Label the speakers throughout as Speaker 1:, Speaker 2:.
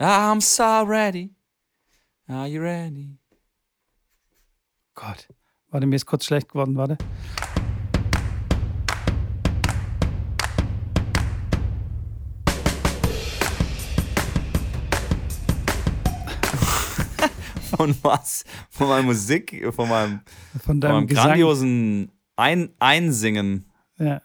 Speaker 1: I'm so ready. Are you ready?
Speaker 2: Gott. Warte, mir ist kurz schlecht geworden, warte.
Speaker 1: Von was? Von meiner Musik, von meinem,
Speaker 2: Von
Speaker 1: von
Speaker 2: deinem
Speaker 1: meinem
Speaker 2: Gesang.
Speaker 1: grandiosen Ein Einsingen.
Speaker 2: Ja.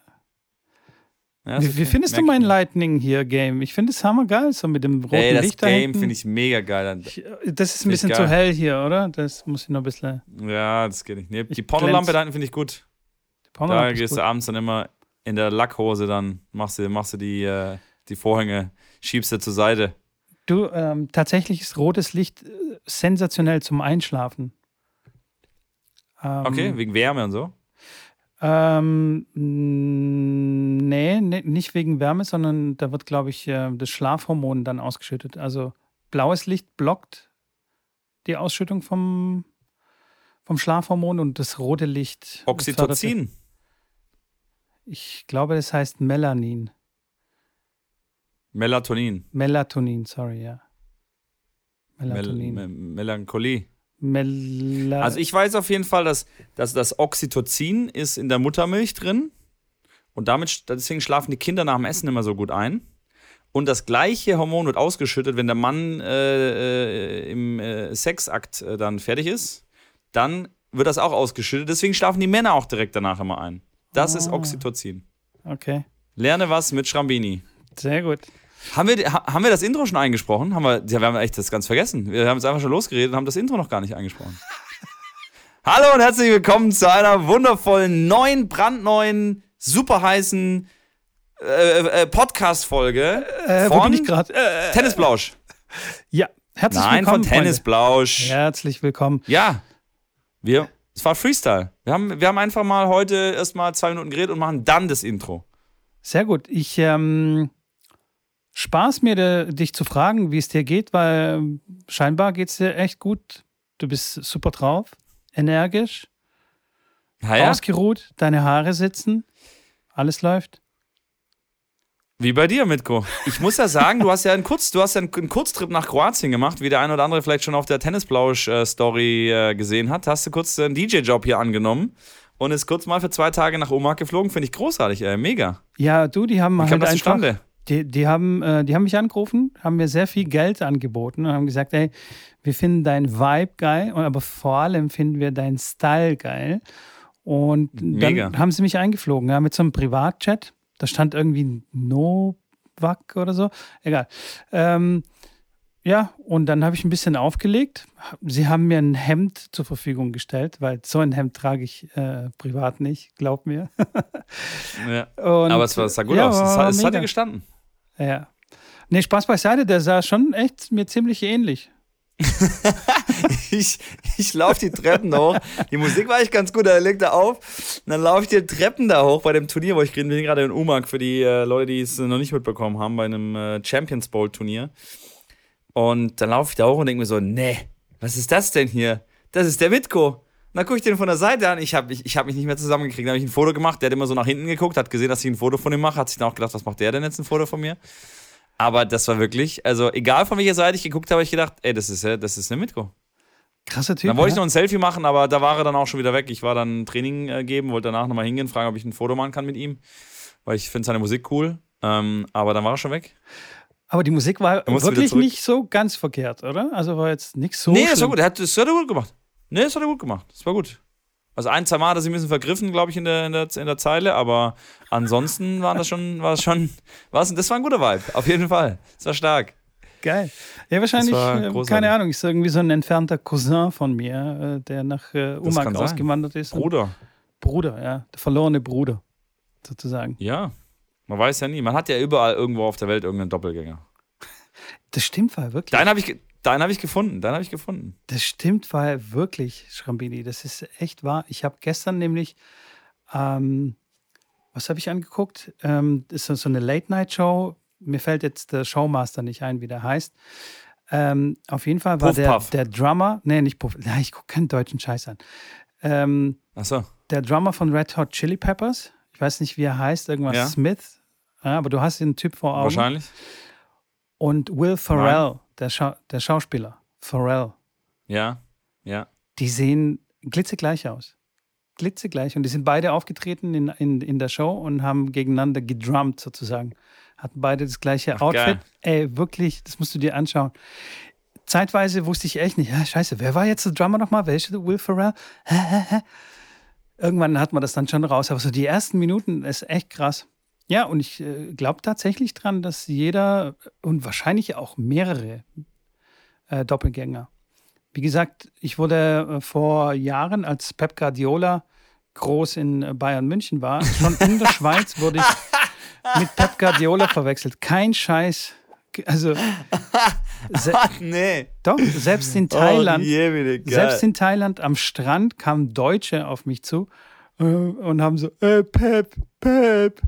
Speaker 1: Ja,
Speaker 2: Wie, wie findest du mein. Lightning hier Game? Ich finde es hammergeil, so mit dem roten
Speaker 1: Ey, das
Speaker 2: Licht da
Speaker 1: Game finde ich mega geil.
Speaker 2: Ich- Das ist ein bisschen zu hell hier, oder? Das muss ich noch ein bisschen.
Speaker 1: Ja, das geht nicht. Nee, die Pornolampe da hinten finde ich gut. Da
Speaker 2: ist
Speaker 1: gehst du abends dann immer in der Lackhose, dann machst du, machst du die, äh, die Vorhänge, schiebst du zur Seite.
Speaker 2: Du, ähm, tatsächlich ist rotes Licht äh, sensationell zum Einschlafen. Ähm,
Speaker 1: Okay, wegen Wärme und so.
Speaker 2: Ähm, nee, nee, nicht wegen Wärme, sondern da wird, glaube ich, äh, das Schlafhormon dann ausgeschüttet. Also blaues Licht blockt die Ausschüttung vom, vom Schlafhormon und das rote Licht. fördert-
Speaker 1: Oxytocin.
Speaker 2: Ich glaube, das heißt Melanin.
Speaker 1: Melatonin.
Speaker 2: Melatonin, sorry, ja.
Speaker 1: Mel
Speaker 2: Melatonin.
Speaker 1: Me Melancholie.
Speaker 2: Mela
Speaker 1: Also ich weiß auf jeden Fall, dass, dass das Oxytocin ist in der Muttermilch drin. Und damit, deswegen schlafen die Kinder nach dem Essen immer so gut ein. Und das gleiche Hormon wird ausgeschüttet, wenn der Mann äh, äh, im äh, Sexakt äh, dann fertig ist. Dann wird das auch ausgeschüttet. Deswegen schlafen die Männer auch direkt danach immer ein. Das ist
Speaker 2: Ah.
Speaker 1: Oxytocin.
Speaker 2: Okay,
Speaker 1: Lerne was mit Schrambini.
Speaker 2: sehr gut.
Speaker 1: Haben wir, ha- haben wir das Intro schon eingesprochen? Haben wir, ja, wir haben echt das ganz vergessen. Wir haben jetzt einfach schon losgeredet und haben das Intro noch gar nicht eingesprochen. Hallo und herzlich willkommen zu einer wundervollen, neuen, brandneuen, super heißen äh, äh, Podcast-Folge
Speaker 2: Äh, wo
Speaker 1: von
Speaker 2: bin ich gerade? Äh,
Speaker 1: Tennisblausch.
Speaker 2: ja, herzlich
Speaker 1: Nein,
Speaker 2: willkommen.
Speaker 1: von Tennisblausch.
Speaker 2: Herzlich willkommen.
Speaker 1: Ja. Wir, es war Freestyle. Wir haben, wir haben einfach mal heute erstmal zwei Minuten geredet und machen dann das Intro.
Speaker 2: Sehr gut. Ich ähm, Spaß mir, de, dich zu fragen, wie es dir geht, weil ähm, scheinbar geht es dir echt gut. Du bist super drauf, energisch,
Speaker 1: ja,
Speaker 2: ausgeruht, deine Haare sitzen, alles läuft.
Speaker 1: Wie bei dir, Mitko. Ich muss ja sagen, du hast ja einen, Kurz, du hast ja einen, Kurztrip nach Kroatien gemacht, wie der ein oder andere vielleicht schon auf der Tennisblausch-Story äh, gesehen hat. Hast du kurz einen DJ-Job hier angenommen und ist kurz mal für zwei Tage nach Omag geflogen. Finde ich großartig, ey. Mega.
Speaker 2: Ja, du, die haben
Speaker 1: Wie
Speaker 2: halt
Speaker 1: das
Speaker 2: einfach,
Speaker 1: zustande?
Speaker 2: Die, die, haben, äh, die haben mich angerufen, haben mir sehr viel Geld angeboten und haben gesagt, ey, wir finden dein Vibe geil, und aber vor allem finden wir deinen Style geil. Und
Speaker 1: Mega.
Speaker 2: dann haben sie mich eingeflogen, ja, mit so einem Privatchat. Da stand irgendwie Novak oder so. Egal. Ähm, ja, und dann habe ich ein bisschen aufgelegt. Sie haben mir ein Hemd zur Verfügung gestellt, weil so ein Hemd trage ich äh, privat nicht, glaub mir.
Speaker 1: Ja.
Speaker 2: Und,
Speaker 1: Aber es, war, sah gut
Speaker 2: ja,
Speaker 1: aus. Es, es hat dir gestanden.
Speaker 2: Ja. Nee, Spaß beiseite, der sah schon echt mir ziemlich ähnlich.
Speaker 1: ich, ich laufe die Treppen da hoch. Die Musik war echt ganz gut, er legt da auf. Und dann laufe ich die Treppen da hoch bei dem Turnier, wo ich bin gerade in Umag für die äh, Leute, die es noch nicht mitbekommen haben, bei einem äh, Champions Bowl Turnier. Und dann laufe ich da hoch und denke mir so, nee, was ist das denn hier? Das ist der Mitko. Und dann gucke ich den von der Seite an. Ich habe ich, ich hab mich nicht mehr zusammengekriegt. Dann habe ich ein Foto gemacht. Der hat immer so nach hinten geguckt, hat gesehen, dass ich ein Foto von ihm mache. Hat sich dann auch gedacht, was macht der denn jetzt ein Foto von mir? Aber das war wirklich, also egal von welcher Seite ich geguckt habe, habe ich gedacht, ey, das ist, ja- das ist eine Mitko.
Speaker 2: Krasser Typ.
Speaker 1: Dann wollte ich noch ein Selfie machen, aber da war er dann auch schon wieder weg. Ich war dann Training äh, geben, wollte danach nochmal hingehen, fragen, ob ich ein Foto machen kann mit ihm, weil ich finde seine Musik cool. Ähm, aber dann war er schon weg.
Speaker 2: Aber die Musik war wirklich nicht so ganz verkehrt, oder? Also war jetzt nichts so
Speaker 1: nee, das war
Speaker 2: schlimm.
Speaker 1: gut. Er hat, das hat er gut gemacht. Nee, das hat er gut gemacht. Das war gut. Also ein, zwei Mal hat er sich ein bisschen vergriffen, glaube ich, in der, in, der, in der Zeile, aber ansonsten war das schon, war es schon, war es, das war ein guter Vibe, auf jeden Fall. Das war stark.
Speaker 2: Geil. Ja, wahrscheinlich,
Speaker 1: Das
Speaker 2: äh,
Speaker 1: großartig.
Speaker 2: keine Ahnung, ist irgendwie so ein entfernter Cousin von mir, äh, der nach äh,
Speaker 1: Das
Speaker 2: Umag
Speaker 1: sein.
Speaker 2: ausgewandert ist.
Speaker 1: Bruder.
Speaker 2: Bruder, ja. Der verlorene Bruder, sozusagen.
Speaker 1: Ja. Man weiß ja nie. Man hat ja überall irgendwo auf der Welt irgendeinen Doppelgänger.
Speaker 2: Das stimmt, war wirklich.
Speaker 1: Deinen habe ich, deinen hab ich gefunden. Deinen habe ich gefunden.
Speaker 2: Das stimmt, war wirklich, Schrambini. Das ist echt wahr. Ich habe gestern nämlich, ähm, was habe ich angeguckt? Ähm, das ist so eine Late-Night-Show. Mir fällt jetzt der Showmaster nicht ein, wie der heißt. Ähm, auf jeden Fall war
Speaker 1: Puff
Speaker 2: der,
Speaker 1: Puff.
Speaker 2: der Drummer, nee, nicht Puff, ja, ich gucke keinen deutschen Scheiß an. Ähm,
Speaker 1: Achso.
Speaker 2: der Drummer von Red Hot Chili Peppers, ich weiß nicht, wie er heißt, irgendwas
Speaker 1: Ja.
Speaker 2: Smith, ja, aber du hast den Typ vor Augen.
Speaker 1: Wahrscheinlich.
Speaker 2: Und Will Ferrell, der, Schau der Schauspieler, Pharrell.
Speaker 1: Ja, ja.
Speaker 2: Die sehen glitzegleich aus. Glitzegleich. Und die sind beide aufgetreten in, in, in der Show und haben gegeneinander gedrummt sozusagen. Hatten beide das gleiche
Speaker 1: Ach,
Speaker 2: Outfit.
Speaker 1: geil.
Speaker 2: Ey, wirklich, das musst du dir anschauen. Zeitweise wusste ich echt nicht, ja, scheiße, wer war jetzt der Drummer nochmal? Welche? Will Ferrell? Irgendwann hat man das dann schon raus. Aber so die ersten Minuten ist echt krass. Ja, und ich äh, glaube tatsächlich dran, dass jeder und wahrscheinlich auch mehrere äh, Doppelgänger. Wie gesagt, ich wurde äh, vor Jahren, als Pep Guardiola groß in äh, Bayern München war, schon in der Schweiz wurde ich mit Pep Guardiola verwechselt. Kein Scheiß. Also,
Speaker 1: nee.
Speaker 2: doch, selbst in Thailand,
Speaker 1: Oh, geil.
Speaker 2: selbst in Thailand am Strand kamen Deutsche auf mich zu äh, und haben so, äh, Pep, Pep.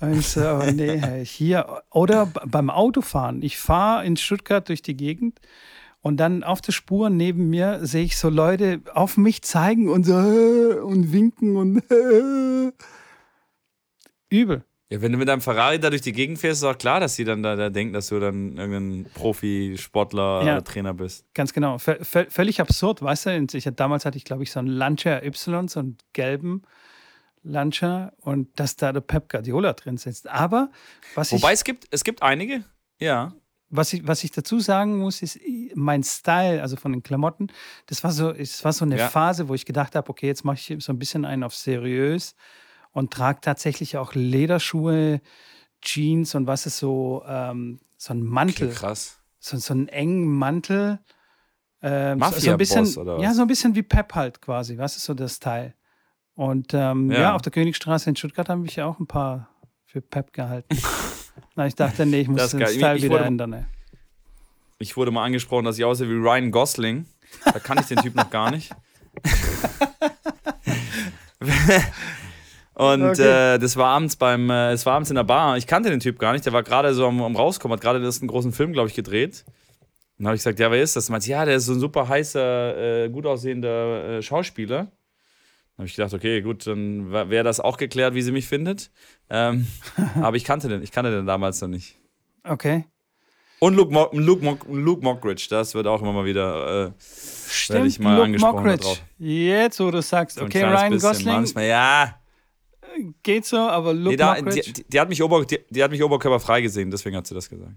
Speaker 2: Und so, oh nee, hier. Oder beim Autofahren. Ich fahre in Stuttgart durch die Gegend und dann auf der Spur neben mir sehe ich so Leute auf mich zeigen und so äh, und winken und äh. übel.
Speaker 1: Ja, wenn du mit deinem Ferrari da durch die Gegend fährst, ist auch klar, dass sie dann da, da denken, dass du dann irgendein Profisportler
Speaker 2: Ja.
Speaker 1: oder Trainer bist.
Speaker 2: Ganz genau. V völlig absurd, weißt du? Ich, damals hatte ich, glaube ich, so einen Lancia Y, so einen gelben Lancia und dass da der Pep Guardiola drin sitzt. Aber was
Speaker 1: Wobei
Speaker 2: ich,
Speaker 1: es gibt, es gibt einige, ja.
Speaker 2: was, ich, was ich dazu sagen muss, ist mein Style, also von den Klamotten, das war so, es war so eine
Speaker 1: Ja.
Speaker 2: Phase, wo ich gedacht habe, okay, jetzt mache ich so ein bisschen einen auf seriös und trage tatsächlich auch Lederschuhe, Jeans und was ist so, ähm, so ein Mantel
Speaker 1: Okay, krass.
Speaker 2: so, so einen engen Mantel. Ähm, so, so
Speaker 1: Mafia-Boss
Speaker 2: ein bisschen,
Speaker 1: oder was?
Speaker 2: ja, so ein bisschen wie Pep halt quasi, was ist so das Teil. Und ähm, ja.
Speaker 1: Ja.
Speaker 2: auf der Königstraße in Stuttgart habe ich ja auch ein paar für Pep gehalten. Na, ich dachte, nee, ich muss den
Speaker 1: geil. Ich-
Speaker 2: Style
Speaker 1: ich
Speaker 2: wieder
Speaker 1: wurde-
Speaker 2: ändern. Ey.
Speaker 1: Ich wurde mal angesprochen, dass ich aussehe wie Ryan Gosling. Da kann ich den Typ noch gar nicht. Und
Speaker 2: Okay.
Speaker 1: äh, das war abends beim, äh, es war abends in der Bar. Ich kannte den Typ gar nicht. Der war gerade so am, am rauskommen, hat gerade den ersten großen Film, glaube ich, gedreht. Und dann habe ich gesagt, ja, wer ist das? Und meinte, ja, der ist so ein super heißer, äh, gut aussehender äh, Schauspieler. Dann habe ich gedacht, okay, gut, dann wäre das auch geklärt, wie sie mich findet. Ähm, aber ich kannte den, ich kannte den damals noch nicht.
Speaker 2: Okay.
Speaker 1: Und Luke, Mo Luke, Mo Luke Mockridge, das wird auch immer mal wieder. Äh,
Speaker 2: Stimmt,
Speaker 1: ich mal
Speaker 2: Luke
Speaker 1: angesprochen
Speaker 2: Mockridge.
Speaker 1: drauf.
Speaker 2: Jetzt, wo du sagst,
Speaker 1: so
Speaker 2: okay, Ryan
Speaker 1: bisschen.
Speaker 2: Gosling
Speaker 1: Manchmal, ja.
Speaker 2: geht so, aber Luke
Speaker 1: Nee, da,
Speaker 2: Mockridge.
Speaker 1: die, die, hat mich Ober, die, die hat mich oberkörperfrei gesehen, deswegen hat sie das gesagt.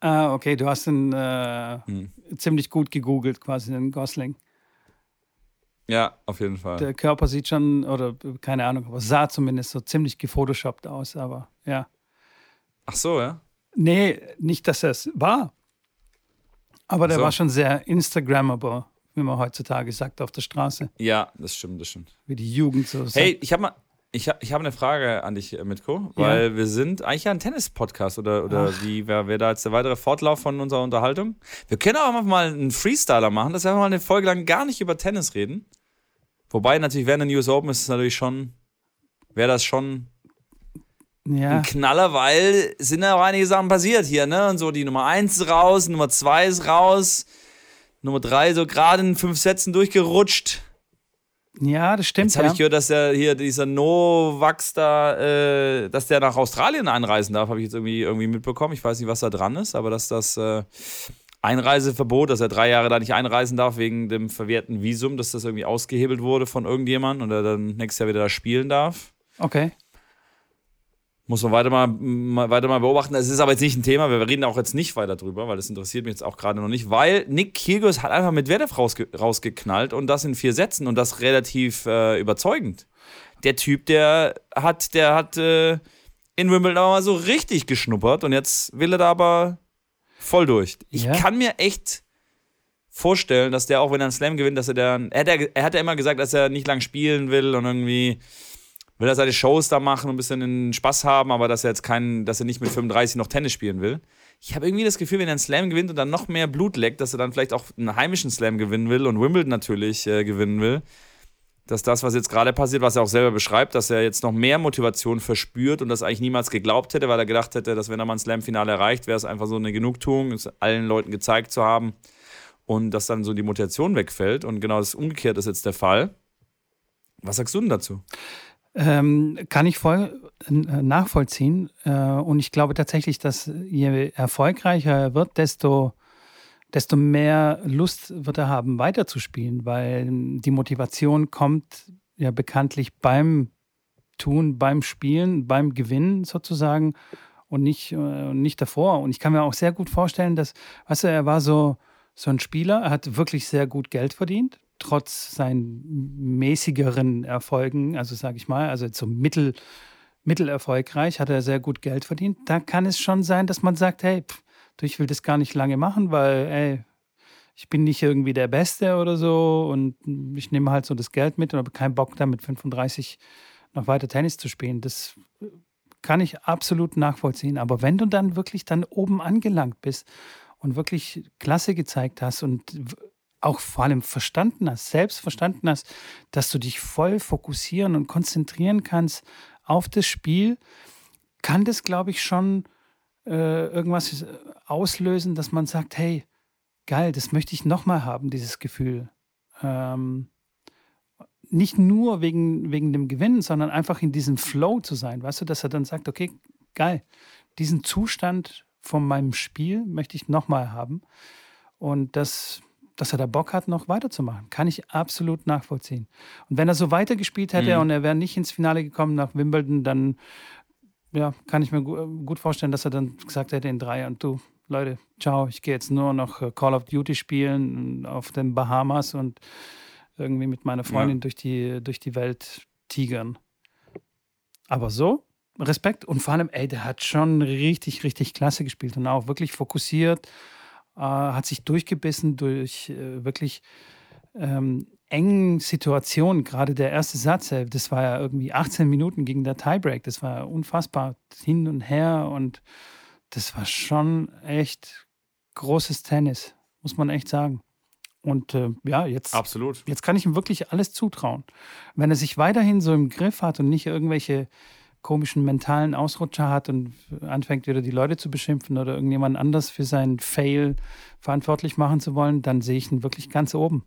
Speaker 2: ah, okay, du hast ihn äh,
Speaker 1: Hm.
Speaker 2: ziemlich gut gegoogelt, quasi den Gosling.
Speaker 1: Ja, auf jeden Fall.
Speaker 2: Der Körper sieht schon, oder keine Ahnung, aber sah zumindest so ziemlich gefotoshoppt aus, aber ja.
Speaker 1: Ach so, ja.
Speaker 2: Nee, nicht, dass er es war. Aber der
Speaker 1: so.
Speaker 2: war schon sehr Instagrammable, wie man heutzutage sagt, auf der Straße.
Speaker 1: Ja, das stimmt, das stimmt.
Speaker 2: Wie die Jugend so sagt.
Speaker 1: Hey, ich habe mal. Ich habe ich hab eine Frage an dich, äh, Mitko,
Speaker 2: Ja.
Speaker 1: weil wir sind eigentlich ja ein Tennis-Podcast oder, oder wie wäre wär da jetzt der weitere Fortlauf von unserer Unterhaltung? Wir können auch einfach mal einen Freestyler machen, dass wir einfach mal eine Folge lang gar nicht über Tennis reden. Wobei natürlich während den US Open ist es natürlich schon, wäre das schon
Speaker 2: ja,
Speaker 1: ein Knaller, weil sind ja auch einige Sachen passiert hier, ne? Und so die Nummer 1 ist raus, Nummer 2 ist raus, Nummer 3 so gerade in fünf Sätzen durchgerutscht.
Speaker 2: Ja, das stimmt.
Speaker 1: Jetzt habe
Speaker 2: Ja.
Speaker 1: ich gehört, dass der hier, dieser Novax da, äh, dass der nach Australien einreisen darf, habe ich jetzt irgendwie, irgendwie mitbekommen. Ich weiß nicht, was da dran ist, aber dass das äh, Einreiseverbot, dass er drei Jahre da nicht einreisen darf wegen dem verwehrten Visum, dass das irgendwie ausgehebelt wurde von irgendjemandem und er dann nächstes Jahr wieder da spielen darf.
Speaker 2: Okay.
Speaker 1: Muss man weiter mal, mal, weiter mal beobachten. Es ist aber jetzt nicht ein Thema, wir reden auch jetzt nicht weiter drüber, weil das interessiert mich jetzt auch gerade noch nicht, weil Nick Kyrgios hat einfach mit Medvedev rausge rausgeknallt und das in vier Sätzen und das relativ äh, überzeugend. Der Typ, der hat, der hat äh, in Wimbledon aber mal so richtig geschnuppert und jetzt will er da aber voll durch. Ich
Speaker 2: Ja.
Speaker 1: kann mir echt vorstellen, dass der auch, wenn er einen Slam gewinnt, dass er dann, er hat ja, er hat ja immer gesagt, dass er nicht lang spielen will und irgendwie will er seine Shows da machen und ein bisschen Spaß haben, aber dass er jetzt keinen, dass er nicht mit 35 noch Tennis spielen will. Ich habe irgendwie das Gefühl, wenn er einen Slam gewinnt und dann noch mehr Blut leckt, dass er dann vielleicht auch einen heimischen Slam gewinnen will und Wimbledon natürlich äh, gewinnen will. Dass das, was jetzt gerade passiert, was er auch selber beschreibt, dass er jetzt noch mehr Motivation verspürt und das eigentlich niemals geglaubt hätte, weil er gedacht hätte, dass wenn er mal ein Slam-Finale erreicht, wäre es einfach so eine Genugtuung, es allen Leuten gezeigt zu haben und dass dann so die Motivation wegfällt. Und genau das Umgekehrte ist jetzt der Fall. Was sagst du denn dazu?
Speaker 2: Ähm, kann ich voll äh, nachvollziehen. Äh, und ich glaube tatsächlich, dass je erfolgreicher er wird, desto, desto mehr Lust wird er haben, weiterzuspielen, weil die Motivation kommt ja bekanntlich beim Tun, beim Spielen, beim Gewinnen sozusagen und nicht, äh, nicht davor. Und ich kann mir auch sehr gut vorstellen, dass, weißt du, er war so, so ein Spieler, er hat wirklich sehr gut Geld verdient trotz seinen mäßigeren Erfolgen, also sage ich mal, also so mittel, mittelerfolgreich, hat er sehr gut Geld verdient. Da kann es schon sein, dass man sagt, hey, pff, ich will das gar nicht lange machen, weil, ey, ich bin nicht irgendwie der Beste oder so und ich nehme halt so das Geld mit und habe keinen Bock da mit 35 noch weiter Tennis zu spielen. Das kann ich absolut nachvollziehen. Aber wenn du dann wirklich dann oben angelangt bist und wirklich Klasse gezeigt hast und auch vor allem verstanden hast, selbst verstanden hast, dass du dich voll fokussieren und konzentrieren kannst auf das Spiel, kann das, glaube ich, schon äh, irgendwas auslösen, dass man sagt, hey, geil, das möchte ich nochmal haben, dieses Gefühl. Ähm, nicht nur wegen, wegen dem Gewinnen, sondern einfach in diesem Flow zu sein, weißt du, dass er dann sagt, okay, geil, diesen Zustand von meinem Spiel möchte ich nochmal haben. Und das dass er da Bock hat, noch weiterzumachen. Kann ich absolut nachvollziehen. Und wenn er so weitergespielt hätte mhm. und er wäre nicht ins Finale gekommen nach Wimbledon, dann ja, kann ich mir gut vorstellen, dass er dann gesagt hätte in drei Jahren, du, Leute, ciao, ich gehe jetzt nur noch äh, Call of Duty spielen auf den Bahamas und irgendwie mit meiner Freundin ja. durch, die, durch die Welt tigern. Aber so, Respekt und vor allem, ey, der hat schon richtig, richtig klasse gespielt und auch wirklich fokussiert hat sich durchgebissen durch äh, wirklich ähm, engen Situationen. Gerade der erste Satz, äh, das war ja irgendwie 18 Minuten gegen der Tiebreak. Das war unfassbar hin und her und das war schon echt großes Tennis, muss man echt sagen. Und äh, ja, jetzt,
Speaker 1: Absolut.
Speaker 2: jetzt kann ich ihm wirklich alles zutrauen. Wenn er sich weiterhin so im Griff hat und nicht irgendwelche komischen mentalen Ausrutscher hat und anfängt wieder die Leute zu beschimpfen oder irgendjemand anders für seinen Fail verantwortlich machen zu wollen, dann sehe ich ihn wirklich ganz oben.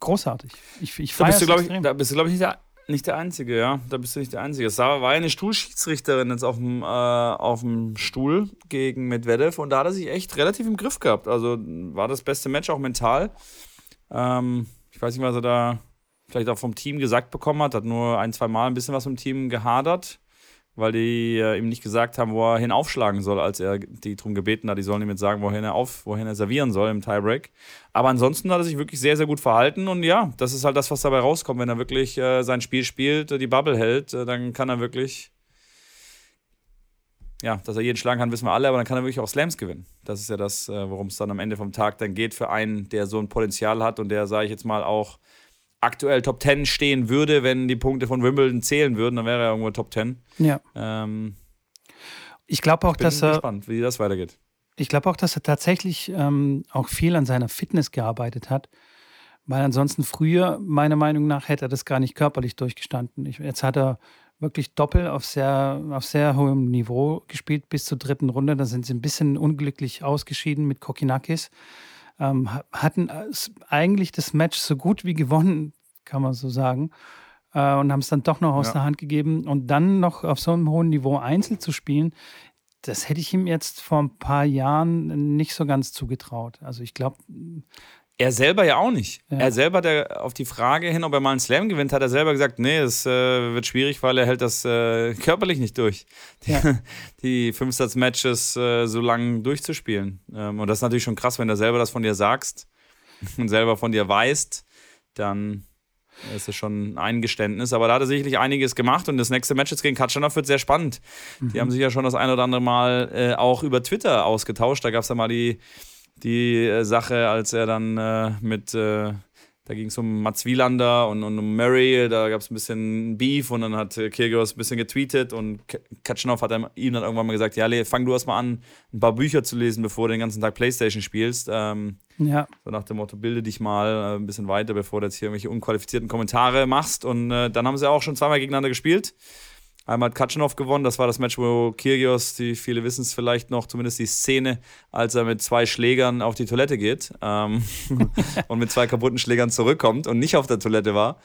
Speaker 2: Großartig. Ich, ich
Speaker 1: da bist du, glaube ich, da bist du, glaube ich, nicht der, nicht der Einzige, ja. Da bist du nicht der Einzige. Sarah war eine Stuhlschiedsrichterin jetzt auf dem, äh, auf dem Stuhl gegen Medvedev und da hat er sich echt relativ im Griff gehabt. Also war das beste Match auch mental. Ähm, ich weiß nicht, was er da vielleicht auch vom Team gesagt bekommen hat. Hat nur ein, zwei Mal ein bisschen was im Team gehadert, weil die äh, ihm nicht gesagt haben, wo er hin aufschlagen soll, als er die darum gebeten hat, die sollen ihm jetzt sagen, wohin er auf, wohin er servieren soll im Tiebreak. Aber ansonsten hat er sich wirklich sehr, sehr gut verhalten und ja, das ist halt das, was dabei rauskommt. Wenn er wirklich äh, sein Spiel spielt, die Bubble hält, äh, dann kann er wirklich ja, dass er jeden schlagen kann, wissen wir alle, aber dann kann er wirklich auch Slams gewinnen. Das ist ja das, äh, worum es dann am Ende vom Tag dann geht für einen, der so ein Potenzial hat und der, sage ich jetzt mal, auch aktuell Top 10 stehen würde, wenn die Punkte von Wimbledon zählen würden, dann wäre er irgendwo Top 10.
Speaker 2: Ja. Ähm, ich glaube auch,
Speaker 1: ich bin
Speaker 2: dass er.
Speaker 1: gespannt, wie das weitergeht.
Speaker 2: Ich glaube auch, dass er tatsächlich ähm, auch viel an seiner Fitness gearbeitet hat. Weil ansonsten früher, meiner Meinung nach, hätte er das gar nicht körperlich durchgestanden. Ich, jetzt hat er wirklich doppelt auf sehr, auf sehr hohem Niveau gespielt bis zur dritten Runde. Da sind sie ein bisschen unglücklich ausgeschieden mit Kokinakis ähm, hatten eigentlich das Match so gut wie gewonnen, kann man so sagen. Äh, und haben es dann doch noch aus ja. der Hand gegeben. Und dann noch auf so einem hohen Niveau Einzel zu spielen, das hätte ich ihm jetzt vor ein paar Jahren nicht so ganz zugetraut. Also ich glaube,
Speaker 1: er selber ja auch nicht. Ja. Er selber hat er auf die Frage hin, ob er mal einen Slam gewinnt, hat er selber gesagt, nee, es äh, wird schwierig, weil er hält das äh, körperlich nicht durch, die, ja. die Fünfsatz-Matches äh, so lang durchzuspielen. Ähm, und das ist natürlich schon krass, wenn du selber das von dir sagst und selber von dir weißt, dann ist es schon ein Eingeständnis. Aber da hat er sicherlich einiges gemacht und das nächste Match jetzt gegen Katschanov wird sehr spannend. Mhm. Die haben sich ja schon das ein oder andere Mal äh, auch über Twitter ausgetauscht. Da gab es ja mal die die äh, Sache, als er dann äh, mit, äh, da ging es um Mats Wielander und, und, um Murray, da gab es ein bisschen Beef und dann hat äh, Kyrgios ein bisschen getweetet und Katschanov hat ihm dann irgendwann mal gesagt, ja, fang du erst mal an, ein paar Bücher zu lesen, bevor du den ganzen Tag Playstation spielst. Ähm, ja. So nach dem Motto, bilde dich mal äh, ein bisschen weiter, bevor du jetzt hier irgendwelche unqualifizierten Kommentare machst. Und äh, dann haben sie auch schon zweimal gegeneinander gespielt. Einmal hat Katschanov gewonnen, das war das Match, wo Kyrgios, die viele wissen es vielleicht noch, zumindest die Szene, als er mit zwei Schlägern auf die Toilette geht ähm, und mit zwei kaputten Schlägern zurückkommt und nicht auf der Toilette war.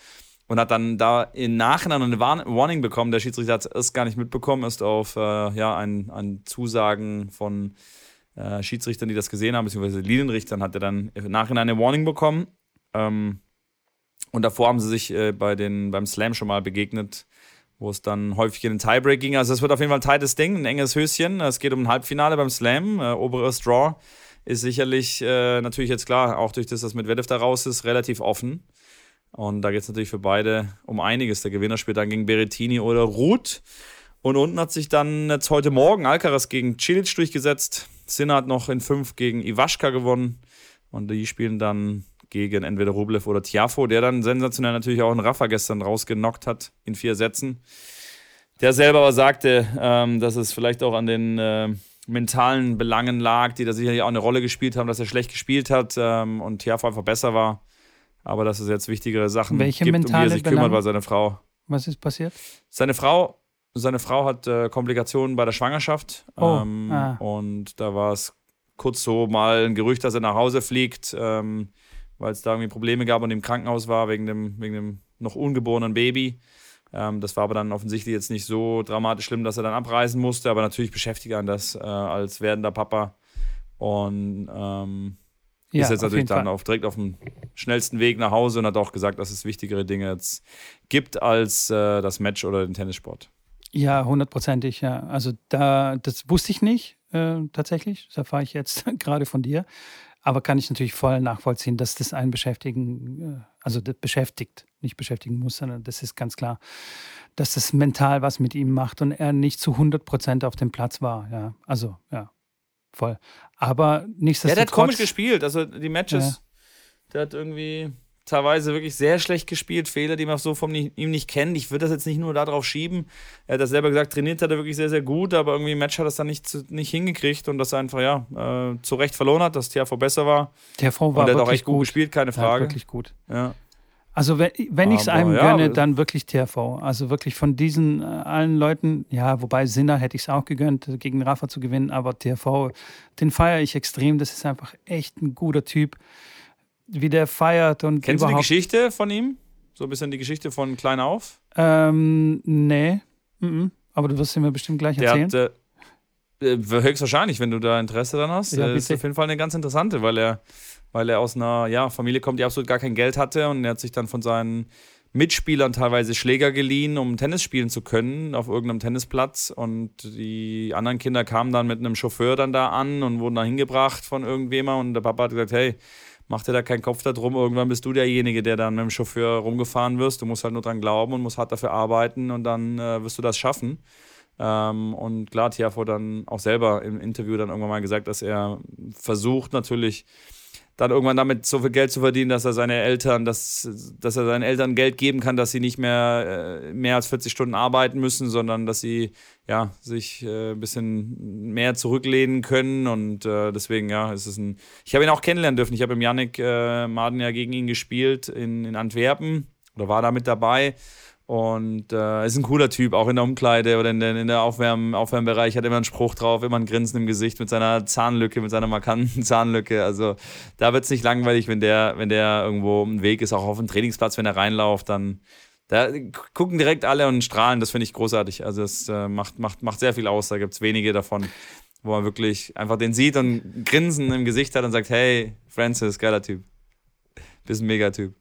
Speaker 1: und hat dann da im Nachhinein eine Warning bekommen. Der Schiedsrichter hat es gar nicht mitbekommen, ist auf äh, ja, ein, ein Zusagen von äh, Schiedsrichtern, die das gesehen haben, beziehungsweise Linienrichtern, hat er dann im Nachhinein eine Warning bekommen. Ähm, und davor haben sie sich äh, bei den, beim Slam schon mal begegnet, wo es dann häufig in den Tiebreak ging. Also es wird auf jeden Fall ein tightes Ding, ein enges Höschen. Es geht um ein Halbfinale beim Slam, äh, oberes Draw. Ist sicherlich äh, natürlich jetzt klar, auch durch das, dass Medvedev da raus ist, relativ offen. Und da geht es natürlich für beide um einiges. Der Gewinner spielt dann gegen Berettini oder Ruth. Und unten hat sich dann jetzt heute Morgen Alcaraz gegen Cilic durchgesetzt. Sinner hat noch in fünf gegen Iwaschka gewonnen. Und die spielen dann gegen entweder Rublev oder Tiafo, der dann sensationell natürlich auch einen Rafa gestern rausgenockt hat in vier Sätzen. Der selber aber sagte, ähm, dass es vielleicht auch an den äh, mentalen Belangen lag, die da sicherlich auch eine Rolle gespielt haben, dass er schlecht gespielt hat ähm, und Tiafo einfach besser war aber dass es jetzt wichtigere Sachen
Speaker 2: Welche
Speaker 1: gibt, um die er sich
Speaker 2: Belange?
Speaker 1: kümmert, weil seine Frau.
Speaker 2: Was ist passiert?
Speaker 1: Seine Frau, seine Frau hat äh, Komplikationen bei der Schwangerschaft.
Speaker 2: Oh,
Speaker 1: ähm,
Speaker 2: ah.
Speaker 1: Und da war es kurz so mal ein Gerücht, dass er nach Hause fliegt, ähm, weil es da irgendwie Probleme gab und im Krankenhaus war wegen dem, wegen dem noch ungeborenen Baby. Ähm, das war aber dann offensichtlich jetzt nicht so dramatisch schlimm, dass er dann abreisen musste, aber natürlich beschäftigt an das äh, als werdender Papa. Und ähm,
Speaker 2: Ja,
Speaker 1: ist jetzt natürlich dann auf, direkt auf dem schnellsten Weg nach Hause und hat auch gesagt, dass es wichtigere Dinge jetzt gibt als äh, das Match oder den Tennissport.
Speaker 2: Ja, hundertprozentig, ja. Also da, das wusste ich nicht äh, tatsächlich. Das erfahre ich jetzt gerade von dir. Aber kann ich natürlich voll nachvollziehen, dass das einen beschäftigen, äh, also das beschäftigt, nicht beschäftigen muss, sondern das ist ganz klar, dass das mental was mit ihm macht und er nicht zu 100 Prozent auf dem Platz war. Ja, also ja, voll. Aber
Speaker 1: Ja,
Speaker 2: nichtsdestotrotz.
Speaker 1: der hat komisch gespielt. Also die Matches, der hat irgendwie teilweise wirklich sehr schlecht gespielt. Fehler, die man so von ihm nicht kennt. Ich würde das jetzt nicht nur darauf schieben. Er hat das selber gesagt, trainiert hat er wirklich sehr, sehr gut, aber irgendwie im Match hat er es dann nicht, nicht hingekriegt und dass er einfach, ja, äh, zu Recht verloren hat, dass THV besser war.
Speaker 2: Der Frau
Speaker 1: Und
Speaker 2: war
Speaker 1: der hat auch echt gut, gespielt, keine Frage.
Speaker 2: wirklich gut.
Speaker 1: Ja.
Speaker 2: Also wenn, wenn ich es einem
Speaker 1: ja,
Speaker 2: gönne, dann wirklich TV. Also wirklich von diesen äh, allen Leuten, ja, wobei Sinner hätte ich es auch gegönnt, äh, gegen Rafa zu gewinnen, aber TV, den feiere ich extrem. Das ist einfach echt ein guter Typ, wie der feiert und
Speaker 1: Kennst du die
Speaker 2: überhaupt.
Speaker 1: Geschichte von ihm? So ein bisschen die Geschichte von klein auf?
Speaker 2: ähm, nee, mhm. aber du wirst sie mir bestimmt gleich
Speaker 1: Der
Speaker 2: erzählen.
Speaker 1: hat, äh, äh, höchstwahrscheinlich, wenn du da Interesse dran hast,
Speaker 2: Ja,
Speaker 1: äh, ist auf jeden Fall eine ganz interessante, weil er, weil er aus einer ja, Familie kommt, die absolut gar kein Geld hatte und er hat sich dann von seinen Mitspielern teilweise Schläger geliehen, um Tennis spielen zu können auf irgendeinem Tennisplatz und die anderen Kinder kamen dann mit einem Chauffeur dann da an und wurden da hingebracht von irgendwem und der Papa hat gesagt, hey, mach dir da keinen Kopf darum, irgendwann bist du derjenige, der dann mit dem Chauffeur rumgefahren wirst, du musst halt nur dran glauben und musst hart dafür arbeiten und dann äh, wirst du das schaffen. Ähm, und klar, Tiafo dann auch selber im Interview dann irgendwann mal gesagt, dass er versucht natürlich dann irgendwann damit so viel Geld zu verdienen, dass er seine Eltern, dass, dass er seinen Eltern Geld geben kann, dass sie nicht mehr äh, mehr als 40 Stunden arbeiten müssen, sondern dass sie ja sich äh, ein bisschen mehr zurücklehnen können und äh, deswegen ja, es ist ein. Ich habe ihn auch kennenlernen dürfen. Ich habe im Yannick äh, Maden ja gegen ihn gespielt in, in Antwerpen oder war da mit dabei. Und äh, ist ein cooler Typ, auch in der Umkleide oder in der, in der Aufwärm, Aufwärmbereich hat immer einen Spruch drauf, immer ein Grinsen im Gesicht mit seiner Zahnlücke, mit seiner markanten Zahnlücke. Also da wird es nicht langweilig, wenn der, wenn der irgendwo im Weg ist, auch auf dem Trainingsplatz, wenn er reinläuft, dann da gucken direkt alle und strahlen, das finde ich großartig. Also es äh, macht, macht, macht sehr viel aus, da gibt es wenige davon, wo man wirklich einfach den sieht und Grinsen im Gesicht hat und sagt, hey, Francis, geiler Typ. Bist ein Megatyp.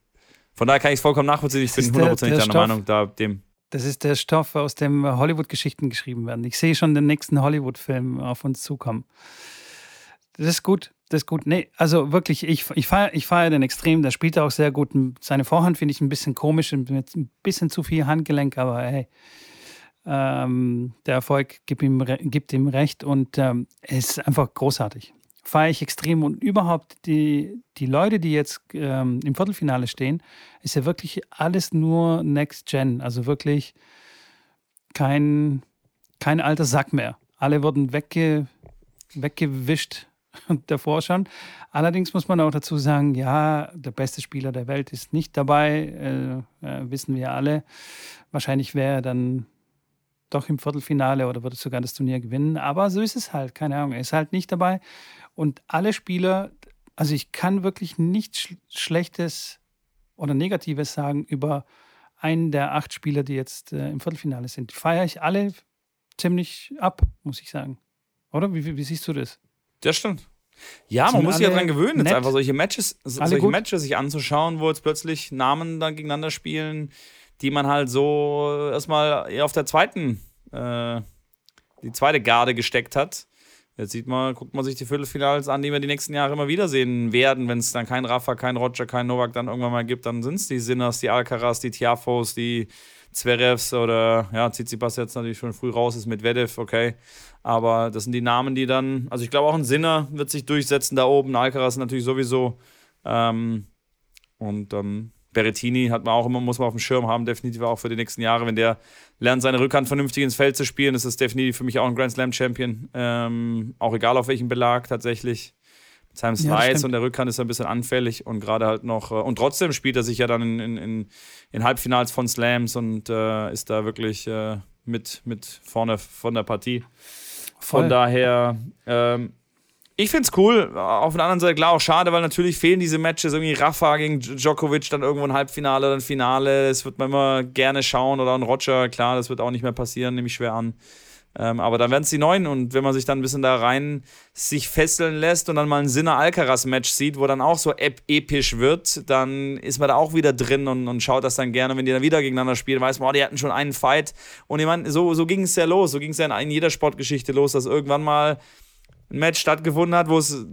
Speaker 1: Von daher kann ich es vollkommen nachvollziehen. Ich
Speaker 2: Das
Speaker 1: bin hundertprozentig
Speaker 2: der
Speaker 1: deiner. Meinung, da dem.
Speaker 2: Das ist der Stoff, aus dem Hollywood-Geschichten geschrieben werden. Ich sehe schon den nächsten Hollywood-Film auf uns zukommen. Das ist gut, das ist gut. Nee, also wirklich, ich, ich feiere ich feier den extrem. Der spielt auch sehr gut. Seine Vorhand finde ich ein bisschen komisch, mit ein bisschen zu viel Handgelenk, aber hey, ähm, der Erfolg gibt ihm, gibt ihm recht und ähm, es ist einfach großartig. Feiere ich extrem und überhaupt die, die Leute, die jetzt ähm, im Viertelfinale stehen, ist ja wirklich alles nur Next Gen. Also wirklich kein, kein alter Sack mehr. Alle wurden wegge, weggewischt davor schon. Allerdings muss man auch dazu sagen, ja, der beste Spieler der Welt ist nicht dabei, äh, äh, wissen wir alle. Wahrscheinlich wäre er dann doch im Viertelfinale oder würde sogar das Turnier gewinnen. Aber so ist es halt, keine Ahnung. Er ist halt nicht dabei. Und alle Spieler, also ich kann wirklich nichts Sch Schlechtes oder Negatives sagen über einen der acht Spieler, die jetzt äh, im Viertelfinale sind. Die feiere ich alle ziemlich ab, muss ich sagen. Oder? Wie, wie, wie siehst du das?
Speaker 1: Das stimmt. Ja, man muss sich ja dran gewöhnen, jetzt einfach solche Matches, solche? Matches sich anzuschauen, wo jetzt plötzlich Namen dann gegeneinander spielen, die man halt so erstmal auf der zweiten, äh, die zweite Garde gesteckt hat. Jetzt sieht man, guckt man sich die Viertelfinals an, die wir die nächsten Jahre immer wiedersehen werden. Wenn es dann kein Rafa, kein Roger, kein Novak dann irgendwann mal gibt, dann sind es die Sinners, die Alcaraz, die Tiafos, die Zverevs oder ja, Tsitsipas jetzt natürlich schon früh raus ist mit Vedev, okay. Aber das sind die Namen, die dann, also ich glaube auch ein Sinner wird sich durchsetzen da oben, Alcaraz natürlich sowieso. Ähm, und dann Berrettini hat man auch immer, muss man auf dem Schirm haben, definitiv auch für die nächsten Jahre. Wenn der lernt, seine Rückhand vernünftig ins Feld zu spielen, ist das definitiv für mich auch ein Grand Slam Champion. Ähm, auch egal auf welchem Belag tatsächlich. Mit seinem
Speaker 2: Ja,
Speaker 1: Slice
Speaker 2: stimmt.
Speaker 1: und der Rückhand ist er ein bisschen anfällig und gerade halt noch, äh, und trotzdem spielt er sich ja dann in, in, in, in Halbfinals von Slams und äh, ist da wirklich äh, mit, mit vorne von der Partie. Von
Speaker 2: Voll.
Speaker 1: daher, ähm, ich finde es cool. Auf der anderen Seite, klar, auch schade, weil natürlich fehlen diese Matches. Irgendwie Rafa gegen Djokovic, dann irgendwo ein Halbfinale, dann Finale. Das wird man immer gerne schauen. Oder ein Roger, klar, das wird auch nicht mehr passieren, nehme ich schwer an. Ähm, aber dann werden es die neuen und wenn man sich dann ein bisschen da rein sich fesseln lässt und dann mal ein Sinner Alcaraz Match sieht, wo dann auch so ep episch wird, dann ist man da auch wieder drin und, und schaut das dann gerne, wenn die dann wieder gegeneinander spielen, weiß man, oh, die hatten schon einen Fight und ich meine, so, so ging es ja los, so ging es ja in, in jeder Sportgeschichte los, dass irgendwann mal ein Match stattgefunden hat, wo es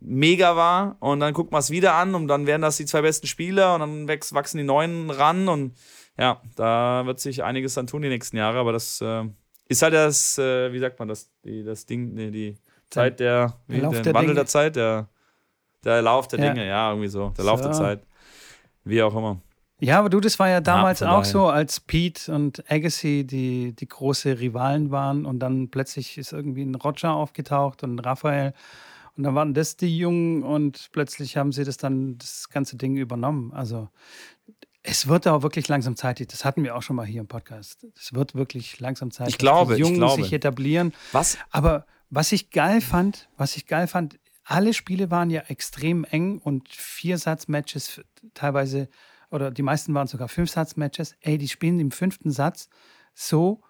Speaker 1: mega war und dann guckt man es wieder an und dann werden das die zwei besten Spieler und dann wachsen die Neuen ran und ja, da wird sich einiges dann tun die nächsten Jahre, aber das äh, ist halt das, äh, wie sagt man das, die, das Ding, nee, die Zeit der,
Speaker 2: Lauf
Speaker 1: der,
Speaker 2: der
Speaker 1: Wandel
Speaker 2: Dinge.
Speaker 1: der Zeit, der, der Lauf der
Speaker 2: Ja.
Speaker 1: Dinge, ja, irgendwie so, der Lauf der
Speaker 2: So.
Speaker 1: Zeit, wie auch immer.
Speaker 2: Ja, aber du, das war ja damals
Speaker 1: von
Speaker 2: auch so, als Pete und Agassi die, die große Rivalen waren und dann plötzlich ist irgendwie ein Roger aufgetaucht und ein Raphael und dann waren das die Jungen und plötzlich haben sie das dann, das ganze Ding übernommen. Also es wird auch wirklich langsam Zeit, das hatten wir auch schon mal hier im Podcast. Es wird wirklich langsam Zeit,
Speaker 1: Ich glaube,
Speaker 2: dass die
Speaker 1: ich
Speaker 2: Jungen
Speaker 1: glaube.
Speaker 2: sich etablieren.
Speaker 1: Was?
Speaker 2: Aber was ich geil fand, was ich geil fand, alle Spiele waren ja extrem eng und Viersatz-Matches teilweise, oder die meisten waren sogar Fünfsatz-Matches. Ey, die spielen im fünften Satz so,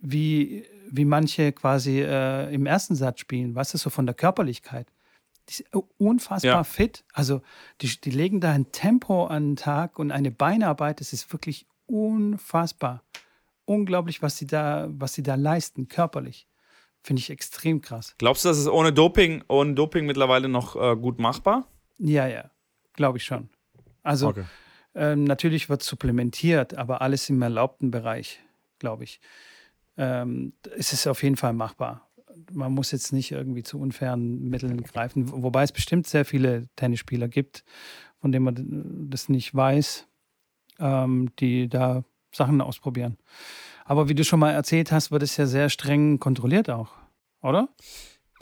Speaker 2: wie, wie manche quasi äh, im ersten Satz spielen, weißt du, so von der Körperlichkeit. Die sind unfassbar
Speaker 1: Ja.
Speaker 2: fit. Also die, die legen da ein Tempo an den Tag und eine Beinarbeit, das ist wirklich unfassbar. Unglaublich, was sie da, was sie da leisten, körperlich. Finde ich extrem krass.
Speaker 1: Glaubst du, das ist ohne Doping, ohne Doping mittlerweile noch äh, gut machbar?
Speaker 2: Ja, ja, glaube ich schon. Also ähm, natürlich wird supplementiert, aber alles im erlaubten Bereich, glaube ich. Ähm, es ist auf jeden Fall machbar. Man muss jetzt nicht irgendwie zu unfairen Mitteln greifen, wo- wobei es bestimmt sehr viele Tennisspieler gibt, von denen man das nicht weiß, ähm, die da Sachen ausprobieren. Aber wie du schon mal erzählt hast, wird es ja sehr streng kontrolliert auch, oder?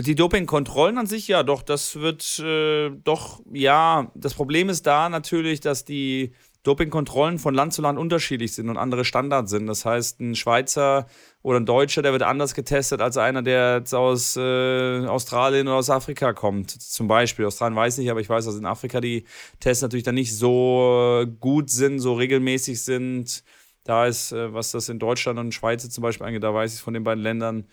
Speaker 1: Die Dopingkontrollen an sich, ja, doch, das wird äh, doch, ja, das Problem ist da natürlich, dass die Dopingkontrollen von Land zu Land unterschiedlich sind und andere Standards sind. Das heißt, ein Schweizer oder ein Deutscher, der wird anders getestet als einer, der jetzt aus äh, Australien oder aus Afrika kommt. Zum Beispiel. Australien weiß ich nicht, aber ich weiß, dass in Afrika die Tests natürlich dann nicht so gut sind, so regelmäßig sind. Da ist, äh, was das in Deutschland und Schweiz zum Beispiel angeht, da weiß ich von den beiden Ländern,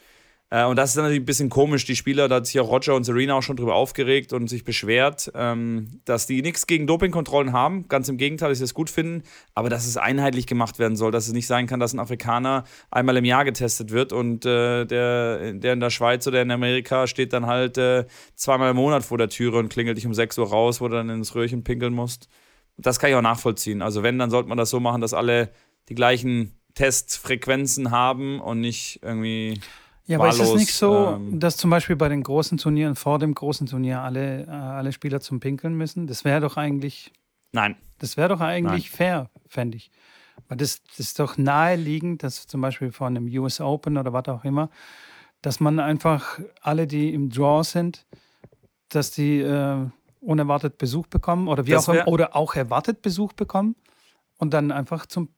Speaker 1: äh, und das ist dann natürlich ein bisschen komisch. Die Spieler, da hat sich auch Roger und Serena auch schon drüber aufgeregt und sich beschwert, ähm, dass die nichts gegen Dopingkontrollen haben. Ganz im Gegenteil, dass sie es gut finden, aber dass es einheitlich gemacht werden soll, dass es nicht sein kann, dass ein Afrikaner einmal im Jahr getestet wird und äh, der, der in der Schweiz oder in Amerika steht dann halt äh, zweimal im Monat vor der Türe und klingelt dich um 6 Uhr raus, wo du dann ins Röhrchen pinkeln musst. Das kann ich auch nachvollziehen. Also wenn, dann sollte man das so machen, dass alle die gleichen Testfrequenzen haben und nicht irgendwie
Speaker 2: Ja, aber ist es
Speaker 1: wahllos,
Speaker 2: nicht so,
Speaker 1: ähm,
Speaker 2: dass zum Beispiel bei den großen Turnieren, vor dem großen Turnier, alle, äh, alle Spieler zum Pinkeln müssen? Das wäre doch eigentlich,
Speaker 1: Nein.
Speaker 2: das wäre doch eigentlich fair, fände ich. Weil das, das ist doch naheliegend, dass zum Beispiel von einem US Open oder was auch immer, dass man einfach alle, die im Draw sind, dass die äh, unerwartet Besuch bekommen oder wie auch
Speaker 1: wär-
Speaker 2: oder auch erwartet Besuch bekommen und dann einfach zum,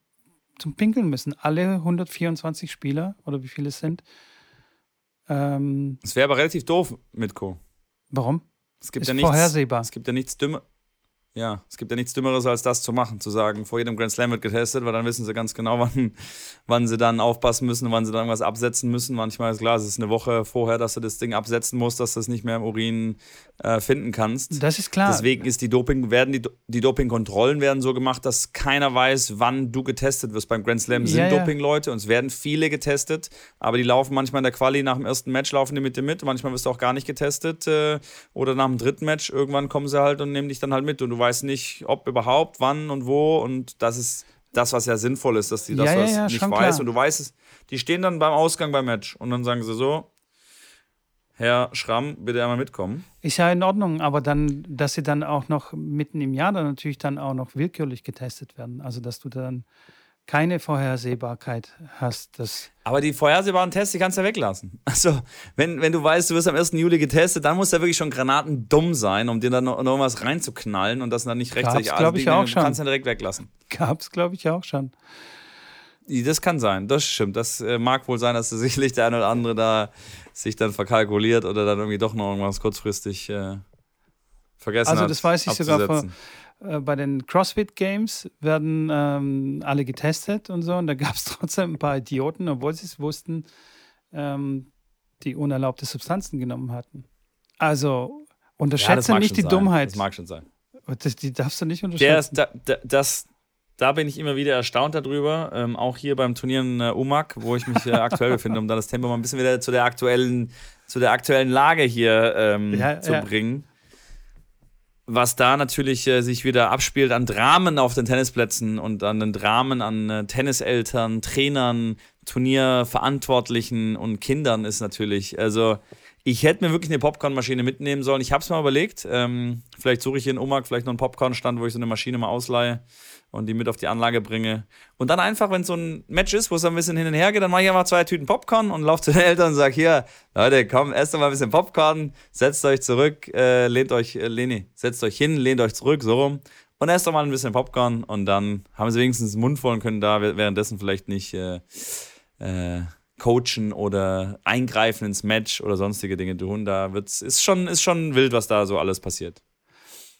Speaker 2: zum Pinkeln müssen. Alle 124 Spieler oder wie viele es sind. Ähm,
Speaker 1: Es wäre aber relativ doof, Mitko.
Speaker 2: warum?
Speaker 1: Es gibt
Speaker 2: Ist
Speaker 1: ja nichts,
Speaker 2: vorhersehbar.
Speaker 1: Es gibt ja nichts dümmer. Ja, es gibt ja nichts Dümmeres, als das zu machen, zu sagen, vor jedem Grand Slam wird getestet, weil dann wissen sie ganz genau, wann, wann sie dann aufpassen müssen, wann sie dann irgendwas absetzen müssen. Manchmal ist klar, es ist eine Woche vorher, dass du das Ding absetzen musst, dass du es nicht mehr im Urin äh, finden kannst.
Speaker 2: Das ist klar.
Speaker 1: Deswegen ist die Doping, werden die, die Dopingkontrollen werden so gemacht, dass keiner weiß, wann du getestet wirst. Beim Grand Slam sind ja, ja. Dopingleute und es werden viele getestet, aber die laufen manchmal in der Quali nach dem ersten Match, laufen die mit dir mit. Manchmal wirst du auch gar nicht getestet äh, oder nach dem dritten Match, irgendwann kommen sie halt und nehmen dich dann halt mit und du weißt, weiß nicht, ob überhaupt, wann und wo. Und das ist das, was ja sinnvoll ist, dass die das
Speaker 2: ja, ja, ja,
Speaker 1: nicht weiß. Klar. Und du weißt es, die stehen dann beim Ausgang beim Match und dann sagen sie so, Herr Schramm, bitte einmal mitkommen.
Speaker 2: Ist ja in Ordnung, aber dann, dass sie dann auch noch mitten im Jahr dann natürlich dann auch noch willkürlich getestet werden. Also dass du dann keine Vorhersehbarkeit hast. Das
Speaker 1: Aber die vorhersehbaren Tests, die kannst du ja weglassen. Also, wenn, wenn du weißt, du wirst am 1. Juli getestet, dann muss da wirklich schon Granaten dumm sein, um dir dann noch, noch was reinzuknallen und das dann nicht rechtzeitig
Speaker 2: Gab's, glaube ich, auch schon.
Speaker 1: kannst du direkt weglassen.
Speaker 2: Gab's, glaube ich, auch schon.
Speaker 1: Das kann sein, das stimmt. Das äh, mag wohl sein, dass sicherlich der eine oder andere da sich dann verkalkuliert oder dann irgendwie doch noch irgendwas kurzfristig äh, vergessen
Speaker 2: also,
Speaker 1: hat.
Speaker 2: Also, das weiß ich sogar von, äh, bei den CrossFit Games werden ähm, alle getestet und so. Und da gab es trotzdem ein paar Idioten, obwohl sie es wussten, ähm, die unerlaubte Substanzen genommen hatten. Also unterschätze ja, nicht die
Speaker 1: sein.
Speaker 2: Dummheit.
Speaker 1: Das mag schon sein.
Speaker 2: Das, die darfst du nicht unterschätzen.
Speaker 1: Der, da, das, da bin ich immer wieder erstaunt darüber. Ähm, auch hier beim Turnier in äh, UMAG, wo ich mich äh, aktuell befinde, um dann das Tempo mal ein bisschen wieder zu der aktuellen, zu der aktuellen Lage hier ähm, ja, zu ja. bringen was da natürlich äh, sich wieder abspielt an Dramen auf den Tennisplätzen und an den Dramen an äh, Tenniseltern, Trainern, Turnierverantwortlichen und Kindern ist natürlich, also ich hätte mir wirklich eine Popcornmaschine mitnehmen sollen. Ich habe es mal überlegt. Ähm, vielleicht suche ich hier in Omag vielleicht noch einen Popcornstand, wo ich so eine Maschine mal ausleihe und die mit auf die Anlage bringe. Und dann einfach, wenn so ein Match ist, wo es ein bisschen hin und her geht, dann mache ich einfach zwei Tüten Popcorn und laufe zu den Eltern und sage, hier, Leute, komm, esst doch mal ein bisschen Popcorn, setzt euch zurück, äh, lehnt euch, äh, lehne, setzt euch hin, lehnt euch zurück, so rum. Und esst doch mal ein bisschen Popcorn und dann haben sie wenigstens den Mund voll und können da währenddessen vielleicht nicht äh, äh, coachen oder eingreifen ins Match oder sonstige Dinge tun. Da wird's, ist schon, ist schon wild, was da so alles passiert.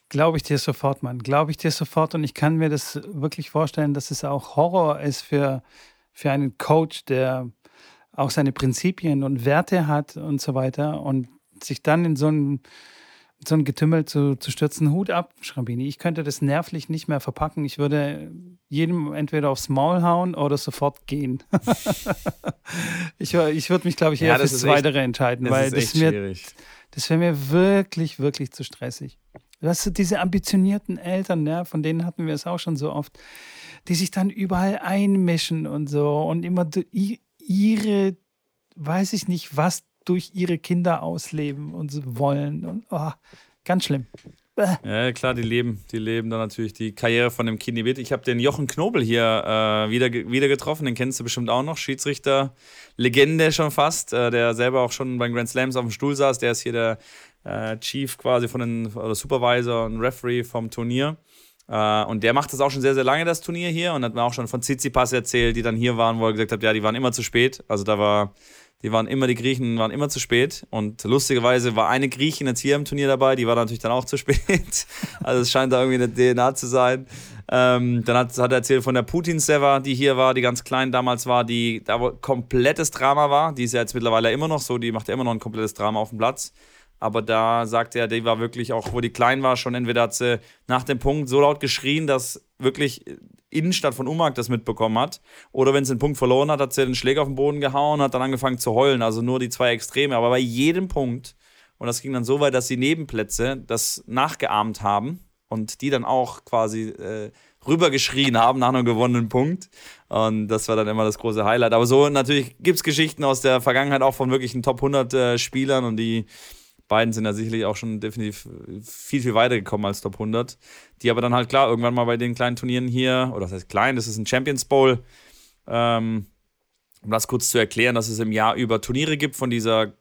Speaker 2: Glaube ich dir sofort, Mann. Glaube ich dir sofort. Und ich kann mir das wirklich vorstellen, dass es auch Horror ist für, für einen Coach, der auch seine Prinzipien und Werte hat und so weiter und sich dann in so ein, so ein Getümmel zu, zu stürzen. Hut ab, Schrambini. Ich könnte das nervlich nicht mehr verpacken. Ich würde jedem entweder aufs Maul hauen oder sofort gehen. ich ich würde mich, glaube ich, eher ja, fürs Weitere entscheiden, das weil das, mir, das wäre mir wirklich, wirklich zu stressig. Du hast diese ambitionierten Eltern, ja, von denen hatten wir es auch schon so oft, die sich dann überall einmischen und so und immer ihre, weiß ich nicht, was durch ihre Kinder ausleben und so wollen. Und oh, ganz schlimm.
Speaker 1: Ja, klar, die leben, die leben dann natürlich die Karriere von dem Kini Ich habe den Jochen Knobel hier äh, wieder, wieder getroffen, den kennst du bestimmt auch noch, Schiedsrichter, Legende schon fast, äh, der selber auch schon beim Grand Slams auf dem Stuhl saß, der ist hier der äh, Chief quasi von den, oder Supervisor und Referee vom Turnier. Uh, und der macht das auch schon sehr, sehr lange, das Turnier hier. Und hat mir auch schon von Tsitsipas erzählt, die dann hier waren, wo er gesagt hat, ja, die waren immer zu spät. Also da war, die waren immer, die Griechen waren immer zu spät. Und lustigerweise war eine Griechin jetzt hier im Turnier dabei, die war natürlich dann auch zu spät. also es scheint da irgendwie eine DNA zu sein. Ähm, dann hat, hat er erzählt von der Putin-Seva, die hier war, die ganz klein damals war, die da komplettes Drama war. Die ist ja jetzt mittlerweile immer noch so, die macht ja immer noch ein komplettes Drama auf dem Platz. Aber da sagte er, die war wirklich auch, wo die klein war, schon entweder hat sie nach dem Punkt so laut geschrien, dass wirklich Innenstadt von Umag das mitbekommen hat. Oder wenn sie den Punkt verloren hat, hat sie den Schläger auf den Boden gehauen hat dann angefangen zu heulen. Also nur die zwei Extreme. Aber bei jedem Punkt, und das ging dann so weit, dass die Nebenplätze das nachgeahmt haben und die dann auch quasi äh, rübergeschrien haben nach einem gewonnenen Punkt. Und das war dann immer das große Highlight. Aber so natürlich gibt es Geschichten aus der Vergangenheit auch von wirklichen Top 100 äh, Spielern und die beiden sind ja sicherlich auch schon definitiv viel, viel weiter gekommen als Top 100. Die aber dann halt klar irgendwann mal bei den kleinen Turnieren hier, oder das heißt klein, das ist ein Champions Bowl, ähm, um das kurz zu erklären, dass es im Jahr über Turniere gibt von dieser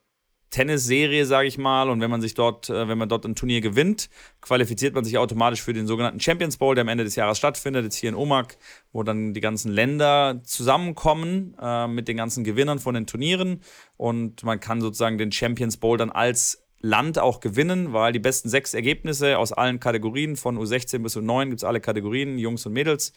Speaker 1: Tennisserie, sage ich mal. Und wenn man sich dort, äh, wenn man dort ein Turnier gewinnt, qualifiziert man sich automatisch für den sogenannten Champions Bowl, der am Ende des Jahres stattfindet, jetzt hier in Omag, wo dann die ganzen Länder zusammenkommen äh, mit den ganzen Gewinnern von den Turnieren. Und man kann sozusagen den Champions Bowl dann als Land auch gewinnen, weil die besten sechs Ergebnisse aus allen Kategorien, von U16 bis U9 gibt es alle Kategorien, Jungs und Mädels.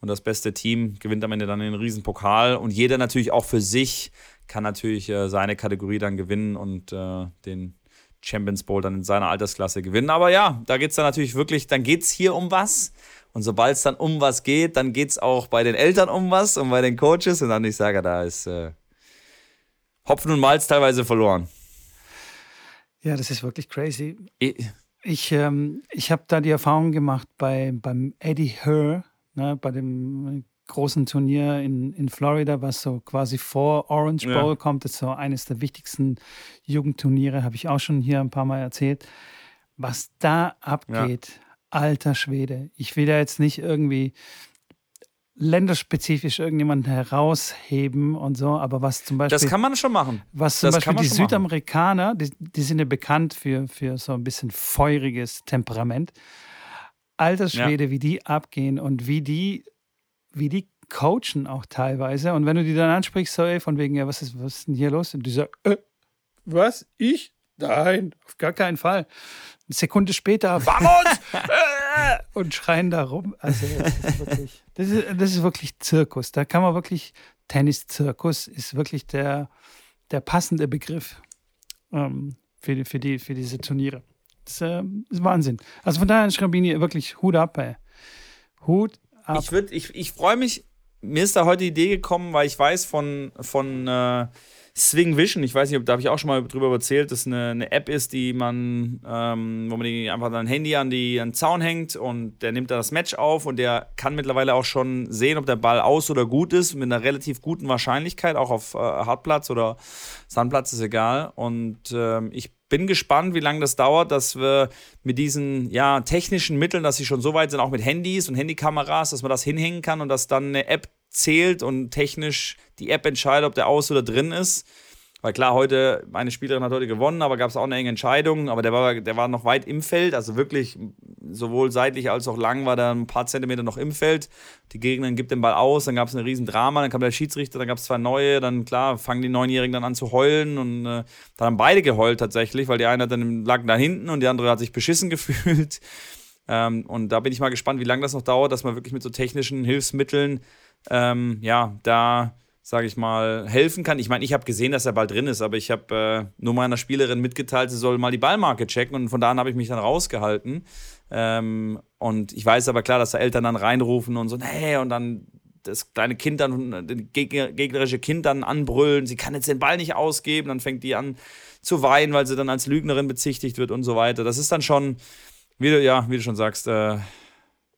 Speaker 1: Und das beste Team gewinnt am Ende dann den Riesenpokal. Und jeder natürlich auch für sich kann natürlich äh, seine Kategorie dann gewinnen und äh, den Champions Bowl dann in seiner Altersklasse gewinnen. Aber ja, da geht es dann natürlich wirklich, dann geht es hier um was. Und sobald es dann um was geht, dann geht es auch bei den Eltern um was und bei den Coaches. Und dann, ich sage, da ist äh, Hopfen und Malz teilweise verloren.
Speaker 2: Ja, das ist wirklich crazy. Ich, ich, ähm, ich habe da die Erfahrung gemacht bei, beim Eddie Herr, ne, bei dem großen Turnier in, in Florida, was so quasi vor Orange Bowl ja. kommt. Das ist so eines der wichtigsten Jugendturniere, habe ich auch schon hier ein paar Mal erzählt. Was da abgeht, ja. alter Schwede. Ich will da jetzt nicht irgendwie länderspezifisch irgendjemanden herausheben und so, aber was zum Beispiel.
Speaker 1: Das kann man schon machen.
Speaker 2: Was zum das Beispiel die Südamerikaner, die, die, sind ja bekannt für, für so ein bisschen feuriges Temperament. Alter Schwede, ja. wie die abgehen und wie die wie die coachen auch teilweise. Und wenn du die dann ansprichst, so, ey, von wegen, ja, was ist, was ist denn hier los? Und die so, äh, was? Ich? Nein, auf gar keinen Fall. Eine Sekunde später, vamos! Äh, und schreien da rum. Also, das ist, wirklich, das, ist, das ist wirklich Zirkus. Da kann man wirklich, Tennis-Zirkus ist wirklich der, der passende Begriff ähm, für, die, für, die, für diese Turniere. Das äh, ist Wahnsinn. Also von daher, Schrambini, wirklich Hut ab, ey. Hut
Speaker 1: ab. Ich, würd, ich, ich freue mich, mir ist da heute die Idee gekommen, weil ich weiß von, von äh, Swing Vision, ich weiß nicht, da habe ich auch schon mal drüber erzählt, dass eine, eine App ist, die man, ähm, wo man die einfach sein Handy an, die, an den Zaun hängt und der nimmt da das Match auf und der kann mittlerweile auch schon sehen, ob der Ball aus oder gut ist, mit einer relativ guten Wahrscheinlichkeit, auch auf äh, Hartplatz oder Sandplatz ist egal. Und ähm, ich bin gespannt, wie lange das dauert, dass wir mit diesen ja, technischen Mitteln, dass sie schon so weit sind, auch mit Handys und Handykameras, dass man das hinhängen kann und dass dann eine App zählt und technisch die App entscheidet, ob der aus oder drin ist. Weil klar, heute, meine Spielerin hat heute gewonnen, aber gab es auch eine enge Entscheidung. Aber der war, der war noch weit im Feld, also wirklich sowohl seitlich als auch lang war da ein paar Zentimeter noch im Feld. Die Gegnerin gibt den Ball aus, dann gab es ein Riesendrama, dann kam der Schiedsrichter, dann gab es zwei neue, dann klar, fangen die Neunjährigen dann an zu heulen und äh, dann haben beide geheult tatsächlich, weil die eine dann lag da hinten und die andere hat sich beschissen gefühlt. Ähm, und da bin ich mal gespannt, wie lange das noch dauert, dass man wirklich mit so technischen Hilfsmitteln, ähm, ja, da sage ich mal, helfen kann. Ich meine, ich habe gesehen, dass er bald drin ist, aber ich habe äh, nur meiner Spielerin mitgeteilt, sie soll mal die Ballmarke checken und von da an habe ich mich dann rausgehalten. Ähm, und ich weiß aber klar, dass da Eltern dann reinrufen und so, hey, und dann das kleine Kind dann, das gegnerische Kind dann anbrüllen, sie kann jetzt den Ball nicht ausgeben, dann fängt die an zu weinen, weil sie dann als Lügnerin bezichtigt wird und so weiter. Das ist dann schon, wie du, ja, wie du schon sagst, äh,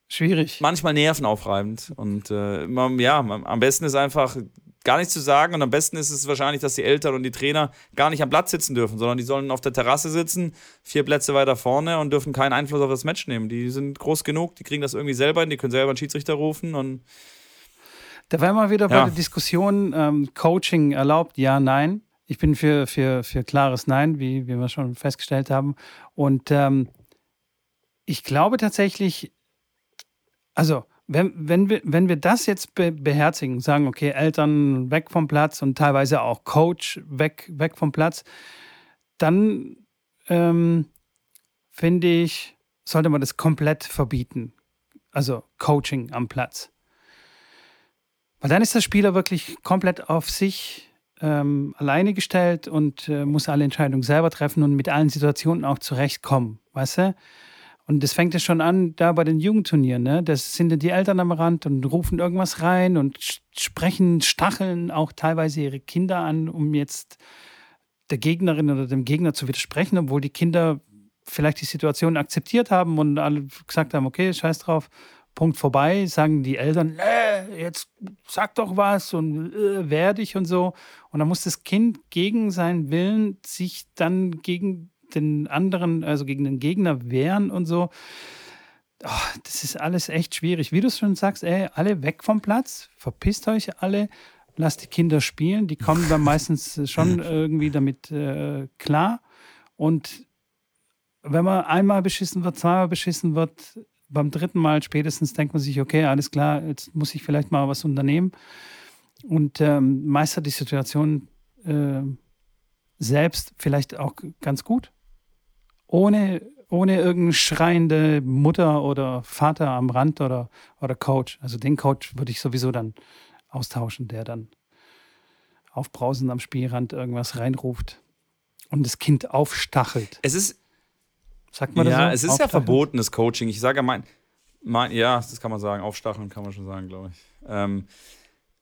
Speaker 2: schwierig.
Speaker 1: Manchmal nervenaufreibend. Und äh, ja, am besten ist einfach gar nichts zu sagen. Und am besten ist es wahrscheinlich, dass die Eltern und die Trainer gar nicht am Platz sitzen dürfen, sondern die sollen auf der Terrasse sitzen, vier Plätze weiter vorne und dürfen keinen Einfluss auf das Match nehmen. Die sind groß genug, die kriegen das irgendwie selber hin, die können selber einen Schiedsrichter rufen und
Speaker 2: da war mal wieder ja. bei der Diskussion, ähm, Coaching erlaubt, ja, nein. Ich bin für, für, für klares Nein, wie, wie wir schon festgestellt haben. Und ähm, ich glaube tatsächlich, also wenn, wenn, wir, wenn wir das jetzt be beherzigen, sagen, okay, Eltern weg vom Platz und teilweise auch Coach weg, weg vom Platz, dann ähm, finde ich, sollte man das komplett verbieten. Also Coaching am Platz. Weil dann ist der Spieler wirklich komplett auf sich ähm, alleine gestellt und äh, muss alle Entscheidungen selber treffen und mit allen Situationen auch zurechtkommen. Weißt du? Und das fängt ja schon an, da bei den Jugendturnieren, ne? Das sind die Eltern am Rand und rufen irgendwas rein und sprechen, stacheln auch teilweise ihre Kinder an, um jetzt der Gegnerin oder dem Gegner zu widersprechen, obwohl die Kinder vielleicht die Situation akzeptiert haben und alle gesagt haben, okay, scheiß drauf, Punkt vorbei, sagen die Eltern, äh, jetzt sag doch was und äh, werde ich und so. Und dann muss das Kind gegen seinen Willen sich dann gegen den anderen, also gegen den Gegner wehren und so. Oh, das ist alles echt schwierig. Wie du schon sagst, ey, alle weg vom Platz, verpisst euch alle, lasst die Kinder spielen. Die kommen dann meistens schon irgendwie damit äh, klar. Und wenn man einmal beschissen wird, zweimal beschissen wird, beim dritten Mal spätestens denkt man sich, okay, alles klar, jetzt muss ich vielleicht mal was unternehmen und ähm, meistert die Situation äh, selbst vielleicht auch ganz gut. Ohne, ohne irgendeine schreiende Mutter oder Vater am Rand oder, oder Coach. Also den Coach würde ich sowieso dann austauschen, der dann aufbrausend am Spielrand irgendwas reinruft und das Kind aufstachelt.
Speaker 1: Es ist.
Speaker 2: Sagt man das
Speaker 1: ja,
Speaker 2: so?
Speaker 1: es ist ja verbotenes Coaching. Ich sage ja mein, mein, ja, das kann man sagen. Aufstacheln kann man schon sagen, glaube ich. Ähm,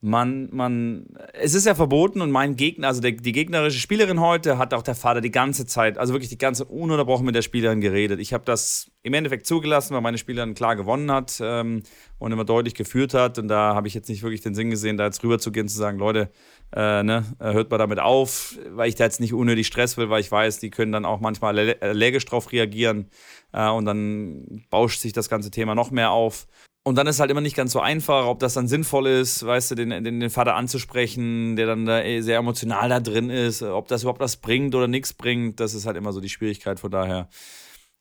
Speaker 1: man, man, es ist ja verboten und mein Gegner, also der, die gegnerische Spielerin heute, hat auch der Vater die ganze Zeit, also wirklich die ganze ununterbrochen mit der Spielerin geredet. Ich habe das im Endeffekt zugelassen, weil meine Spielerin klar gewonnen hat ähm, und immer deutlich geführt hat. Und da habe ich jetzt nicht wirklich den Sinn gesehen, da jetzt rüber zu gehen und zu sagen, Leute, äh, ne, hört mal damit auf, weil ich da jetzt nicht unnötig Stress will, weil ich weiß, die können dann auch manchmal aller- allergisch drauf reagieren äh, und dann bauscht sich das ganze Thema noch mehr auf. Und dann ist halt immer nicht ganz so einfach, ob das dann sinnvoll ist, weißt du, den, den, den Vater anzusprechen, der dann da eh sehr emotional da drin ist, ob das überhaupt was bringt oder nichts bringt, das ist halt immer so die Schwierigkeit. Von daher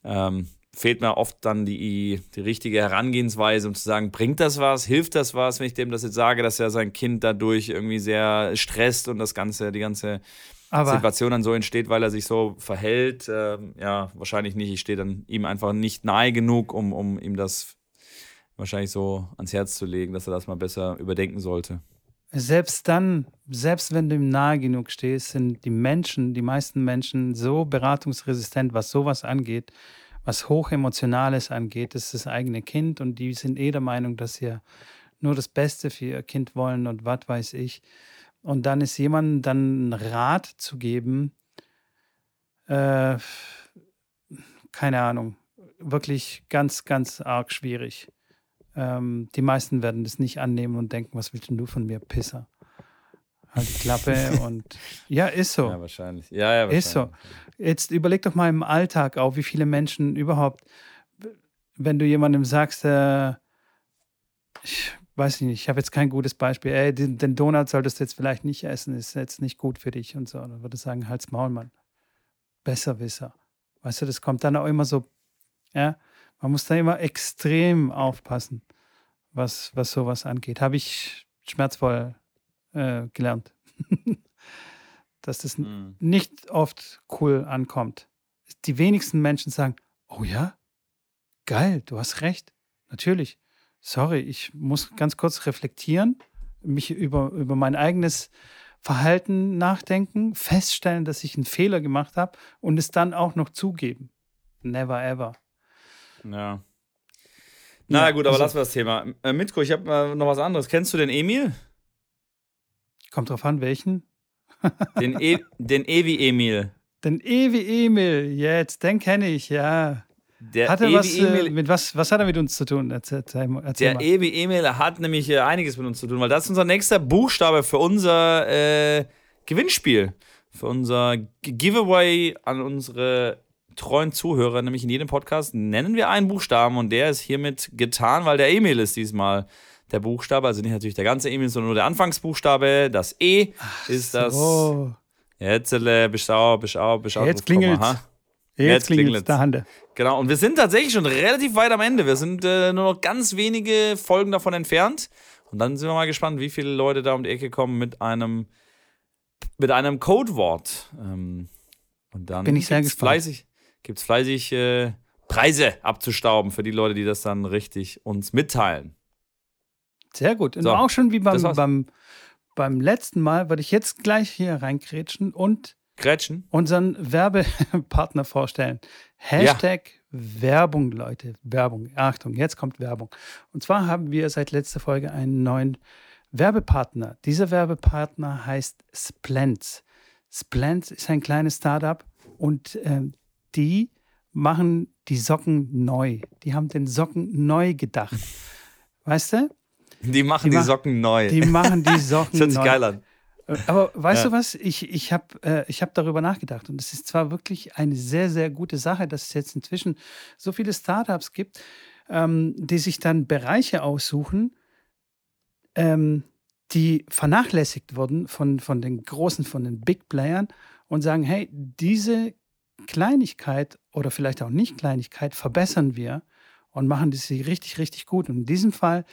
Speaker 1: ähm, fehlt mir oft dann die, die richtige Herangehensweise, um zu sagen, bringt das was, hilft das was, wenn ich dem das jetzt sage, dass er sein Kind dadurch irgendwie sehr stresst und das ganze, die ganze
Speaker 2: Aber
Speaker 1: Situation dann so entsteht, weil er sich so verhält. Ähm, ja, wahrscheinlich nicht. Ich stehe dann ihm einfach nicht nahe genug, um, um ihm das wahrscheinlich so ans Herz zu legen, dass er das mal besser überdenken sollte.
Speaker 2: selbst dann, selbst wenn du ihm nahe genug stehst, sind die Menschen, die meisten Menschen so beratungsresistent, was sowas angeht, was Hochemotionales angeht, das ist das eigene Kind und die sind eh der Meinung, dass sie nur das Beste für ihr Kind wollen und was weiß ich. Und dann ist jemandem dann einen Rat zu geben, äh, keine Ahnung, wirklich ganz, ganz arg schwierig. Ähm, die meisten werden das nicht annehmen und denken, was willst denn du von mir, Pisser? Halt die Klappe und ja, ist so.
Speaker 1: Ja, wahrscheinlich. Ja, ja,
Speaker 2: Ist so. Jetzt überleg doch mal im Alltag auch, wie viele Menschen überhaupt, wenn du jemandem sagst, äh, ich weiß nicht, ich habe jetzt kein gutes Beispiel, ey, den, den Donut solltest du jetzt vielleicht nicht essen, ist jetzt nicht gut für dich und so. Dann würde ich sagen, halt's Maul, Mann. Besserwisser. Weißt du, das kommt dann auch immer so, ja, man muss da immer extrem aufpassen, was, was sowas angeht. Habe ich schmerzvoll äh, gelernt. Dass das
Speaker 1: Mhm.
Speaker 2: nicht oft cool ankommt. Die wenigsten Menschen sagen, oh ja, geil, du hast recht. Natürlich. Sorry, ich muss ganz kurz reflektieren, mich über, über mein eigenes Verhalten nachdenken, feststellen, dass ich einen Fehler gemacht habe und es dann auch noch zugeben. Never ever.
Speaker 1: Ja. Na
Speaker 2: Ja,
Speaker 1: gut, aber
Speaker 2: also-
Speaker 1: lassen wir das Thema. Äh, Mitko, ich habe äh, noch was anderes. Kennst du den Emil?
Speaker 2: Kommt drauf an, welchen?
Speaker 1: Den, e den Evi Emil.
Speaker 2: Den Ewi Emil, jetzt, den kenne ich, ja.
Speaker 1: Der
Speaker 2: Hat er
Speaker 1: Ewi
Speaker 2: was, äh,
Speaker 1: Emil,
Speaker 2: mit was, was hat er mit uns zu tun? Erzähl, erzähl,
Speaker 1: der. Ewi Emil hat nämlich äh, einiges mit uns zu tun, weil das ist unser nächster Buchstabe für unser äh, Gewinnspiel. Für unser Giveaway an unsere treuen Zuhörer, nämlich in jedem Podcast nennen wir einen Buchstaben und der ist hiermit getan, weil der Emil ist diesmal der Buchstabe, also nicht natürlich der ganze Emil, sondern nur der Anfangsbuchstabe. Das E ist das. Du auch, bist du auch
Speaker 2: Jetzt
Speaker 1: aha.
Speaker 2: jetzt,
Speaker 1: Jetzt
Speaker 2: klingelt der Hande.
Speaker 1: Genau, und wir sind tatsächlich schon relativ weit am Ende. Wir sind äh, nur noch ganz wenige Folgen davon entfernt. Und dann sind wir mal gespannt, wie viele Leute da um die Ecke kommen mit einem, mit einem Codewort. Ähm, und dann
Speaker 2: Bin ich sehr gespannt.
Speaker 1: fleißig, gibt's fleißig äh, Preise abzustauben für die Leute, die das dann richtig uns mitteilen.
Speaker 2: Sehr gut. Und
Speaker 1: So,
Speaker 2: auch schon wie beim, beim, beim letzten Mal würde ich jetzt gleich hier reinkrätschen und
Speaker 1: Gretchen?
Speaker 2: unseren Werbepartner vorstellen. Hashtag Werbung, Leute. Werbung. Achtung, jetzt kommt Werbung. Und zwar haben wir seit letzter Folge einen neuen Werbepartner. Dieser Werbepartner heißt Splens. Splens ist ein kleines Startup und ähm, die machen die Socken neu. Die haben den Socken neu gedacht. Weißt du?
Speaker 1: Die machen
Speaker 2: Die
Speaker 1: die,
Speaker 2: mach-
Speaker 1: Socken neu.
Speaker 2: Die machen die Socken
Speaker 1: das hört sich
Speaker 2: neu.
Speaker 1: geil an.
Speaker 2: Äh, Aber weißt
Speaker 1: Ja.
Speaker 2: du was? Ich, ich habe äh, ich hab darüber nachgedacht und es ist zwar wirklich eine sehr, sehr gute Sache, dass es jetzt inzwischen so viele Startups gibt, ähm, die sich dann Bereiche aussuchen, ähm, die vernachlässigt wurden von, von den großen, von den Big Playern und sagen, hey, diese Kleinigkeit oder vielleicht auch nicht Kleinigkeit verbessern wir und machen das sie richtig, richtig gut. Und in diesem Fall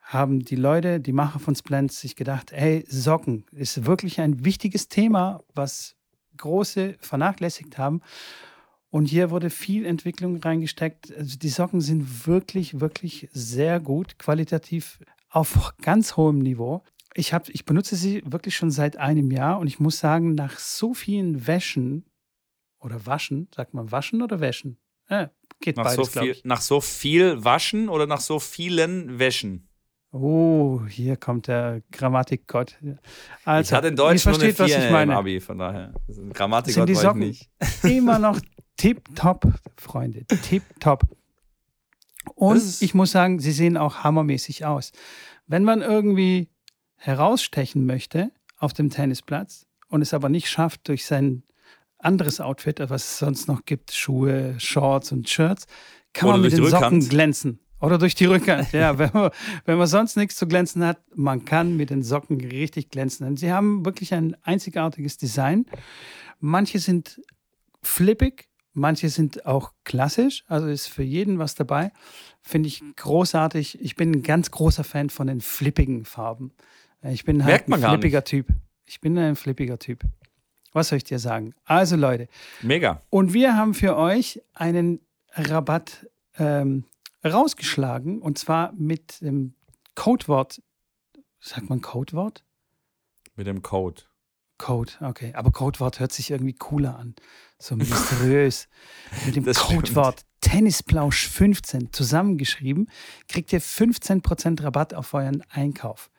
Speaker 2: haben die Leute, die Macher von Splends, sich gedacht, hey, Socken ist wirklich ein wichtiges Thema, was Große vernachlässigt haben. Und hier wurde viel Entwicklung reingesteckt. Also die Socken sind wirklich, wirklich sehr gut, qualitativ auf ganz hohem Niveau. Ich, hab, ich benutze sie wirklich schon seit einem Jahr und ich muss sagen, nach so vielen Wäschen oder Waschen, sagt man waschen oder wäschen?
Speaker 1: Ja, geht nach beides, so viel, Nach so viel Waschen oder nach so vielen Wäschen?
Speaker 2: Oh, hier kommt der Grammatikgott.
Speaker 1: Also, ich hatte in Deutsch nur eine 4 im Abi, von daher. Grammatikgott
Speaker 2: war ich nicht. Immer noch tipptopp, Freunde, tipptopp. Und ich muss sagen, sie sehen auch hammermäßig aus. Wenn man irgendwie herausstechen möchte auf dem Tennisplatz und es aber nicht schafft durch sein anderes Outfit, was es sonst noch gibt, Schuhe, Shorts und Shirts, kann Oder man mit den Socken glänzen. Oder durch die Rückhand, ja. wenn, man, wenn man sonst nichts zu glänzen hat, man kann mit den Socken richtig glänzen. Und sie haben wirklich ein einzigartiges Design. Manche sind flippig, manche sind auch klassisch. Also ist für jeden was dabei. Finde ich großartig. Ich bin ein ganz großer Fan von den flippigen Farben. Ich bin halt ein flippiger Typ. Ich bin ein flippiger Typ. Was soll ich dir sagen? Also Leute.
Speaker 1: Mega.
Speaker 2: Und wir haben für euch einen Rabatt ähm, rausgeschlagen und zwar mit dem Codewort. Sagt man Codewort?
Speaker 1: Mit dem Code.
Speaker 2: Code, okay. Aber Codewort hört sich irgendwie cooler an. So mysteriös. mit dem das Codewort Tennisplausch 15 zusammengeschrieben, kriegt ihr 15% Rabatt auf euren Einkauf.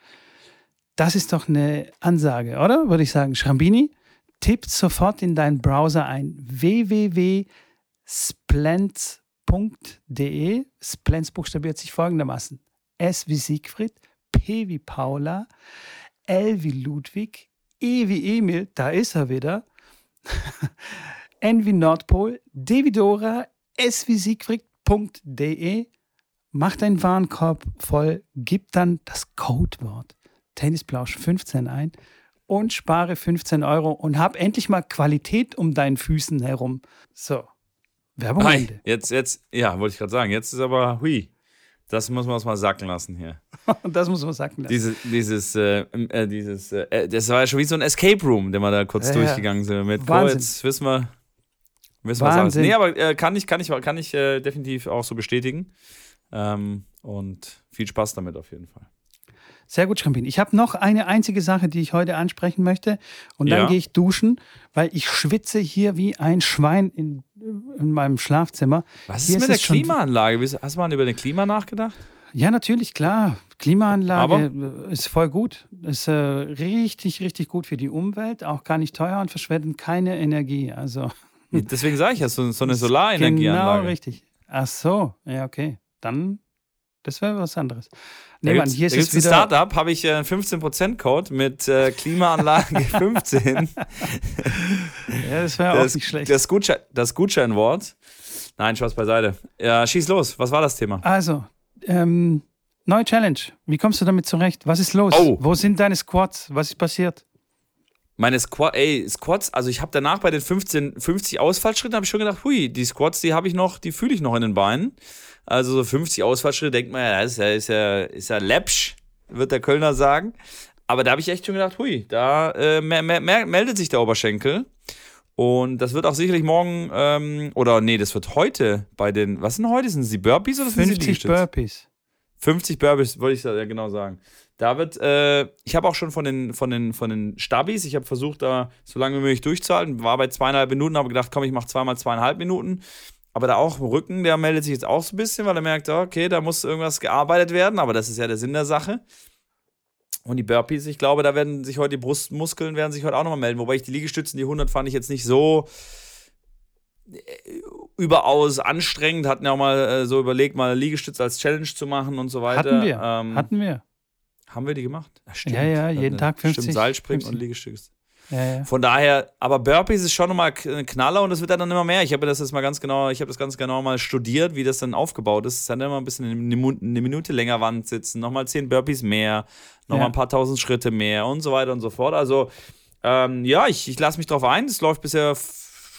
Speaker 2: Das ist doch eine Ansage, oder? Würde ich sagen. Schrambini, tippt sofort in deinen Browser ein www.splends.com www.ftf.de. Splens buchstabiert sich folgendermaßen: S wie Siegfried, P wie Paula, L wie Ludwig, E wie Emil, da ist er wieder, N wie Nordpol, D wie Dora, S wie Siegfried.de. Mach deinen Warenkorb voll, gib dann das Codewort Tennisplausch 15 ein und spare 15 Euro und hab endlich mal Qualität um deinen Füßen herum. So.
Speaker 1: Werbung Hi, Ende. Jetzt, jetzt, ja, wollte ich gerade sagen. Jetzt ist aber, hui, das muss man uns mal sacken lassen hier.
Speaker 2: das muss man sacken lassen.
Speaker 1: Diese, dieses, äh, äh, dieses, äh, das war ja schon wie so ein Escape Room, den wir da kurz ja, durchgegangen sind. Mit, Wahnsinn. Oh, jetzt wissen wir, wissen wir alles. Nee, aber äh, kann ich, kann ich, kann ich äh, definitiv auch so bestätigen. Ähm, und viel Spaß damit auf jeden Fall.
Speaker 2: Sehr gut, Schrampin. Ich habe noch eine einzige Sache, die ich heute ansprechen möchte. Und dann ja. gehe ich duschen, weil ich schwitze hier wie ein Schwein in, in meinem Schlafzimmer.
Speaker 1: Was ist hier mit ist der Klimaanlage? Hast du mal über eine Klima nachgedacht?
Speaker 2: Ja, natürlich, klar. Klimaanlage Aber? ist voll gut. Ist äh, richtig, richtig gut für die Umwelt, auch gar nicht teuer und verschwendet keine Energie. Also.
Speaker 1: Deswegen sage ich ja, so, so eine Solarenergieanlage.
Speaker 2: Genau, richtig. Ach so, ja, okay. Dann, das wäre was anderes. Nee, da Mann, hier ist es wieder.
Speaker 1: Startup habe ich einen 15%-Code mit äh, Klimaanlage 15.
Speaker 2: ja, das wäre auch nicht schlecht.
Speaker 1: Das, Gutschein, das Gutscheinwort. Nein, Spaß beiseite. Ja, schieß los. Was war das Thema?
Speaker 2: Also, ähm, neue Challenge. Wie kommst du damit zurecht? Was ist los? Oh. Wo sind deine Squats? Was ist passiert?
Speaker 1: Meine Squat, ey, Squats, also ich habe danach bei den 15, 50 Ausfallschritten habe ich schon gedacht, hui, die Squats, die habe ich noch, die fühle ich noch in den Beinen. Also so 50 Ausfallschritte denkt man, ja, das ist ja, ist ja, ist ja läppsch, wird der Kölner sagen. Aber da habe ich echt schon gedacht, hui, da äh, mehr, mehr, mehr meldet sich der Oberschenkel. Und das wird auch sicherlich morgen, ähm, oder nee, das wird heute bei den, was sind heute? Sind es die Burpees oder sind
Speaker 2: 50 Burpees.
Speaker 1: 50 Burpees, wollte ich ja genau sagen. Da wird, äh, ich habe auch schon von den, von den, von den Stabis, ich habe versucht, da so lange wie möglich durchzuhalten, war bei zweieinhalb Minuten, habe gedacht, komm, ich mache zweimal zweieinhalb Minuten. Aber da auch im Rücken, der meldet sich jetzt auch so ein bisschen, weil er merkt, okay, da muss irgendwas gearbeitet werden, aber das ist ja der Sinn der Sache. Und die Burpees, ich glaube, da werden sich heute die Brustmuskeln werden sich heute auch nochmal melden. Wobei ich die Liegestützen, die 100 fand ich jetzt nicht so äh, überaus anstrengend. Hatten ja auch mal äh, so überlegt, mal Liegestütze als Challenge zu machen und so weiter.
Speaker 2: Hatten wir. Ähm, Hatten wir.
Speaker 1: Haben wir die gemacht?
Speaker 2: Ja, ja, jeden Tag 50.
Speaker 1: Stimmt, Seilspringen 50. und Liegestütze. Ja, ja. Von daher, aber Burpees ist schon nochmal ein Knaller und es wird dann immer mehr. Ich habe das jetzt mal ganz genau, ich habe das ganz genau mal studiert, wie das dann aufgebaut ist. Es ist dann immer ein bisschen eine Minute länger Wand sitzen, nochmal zehn Burpees mehr, nochmal ja. ein paar tausend Schritte mehr und so weiter und so fort. Also, ähm, ja, ich, ich lasse mich drauf ein. Es läuft bisher,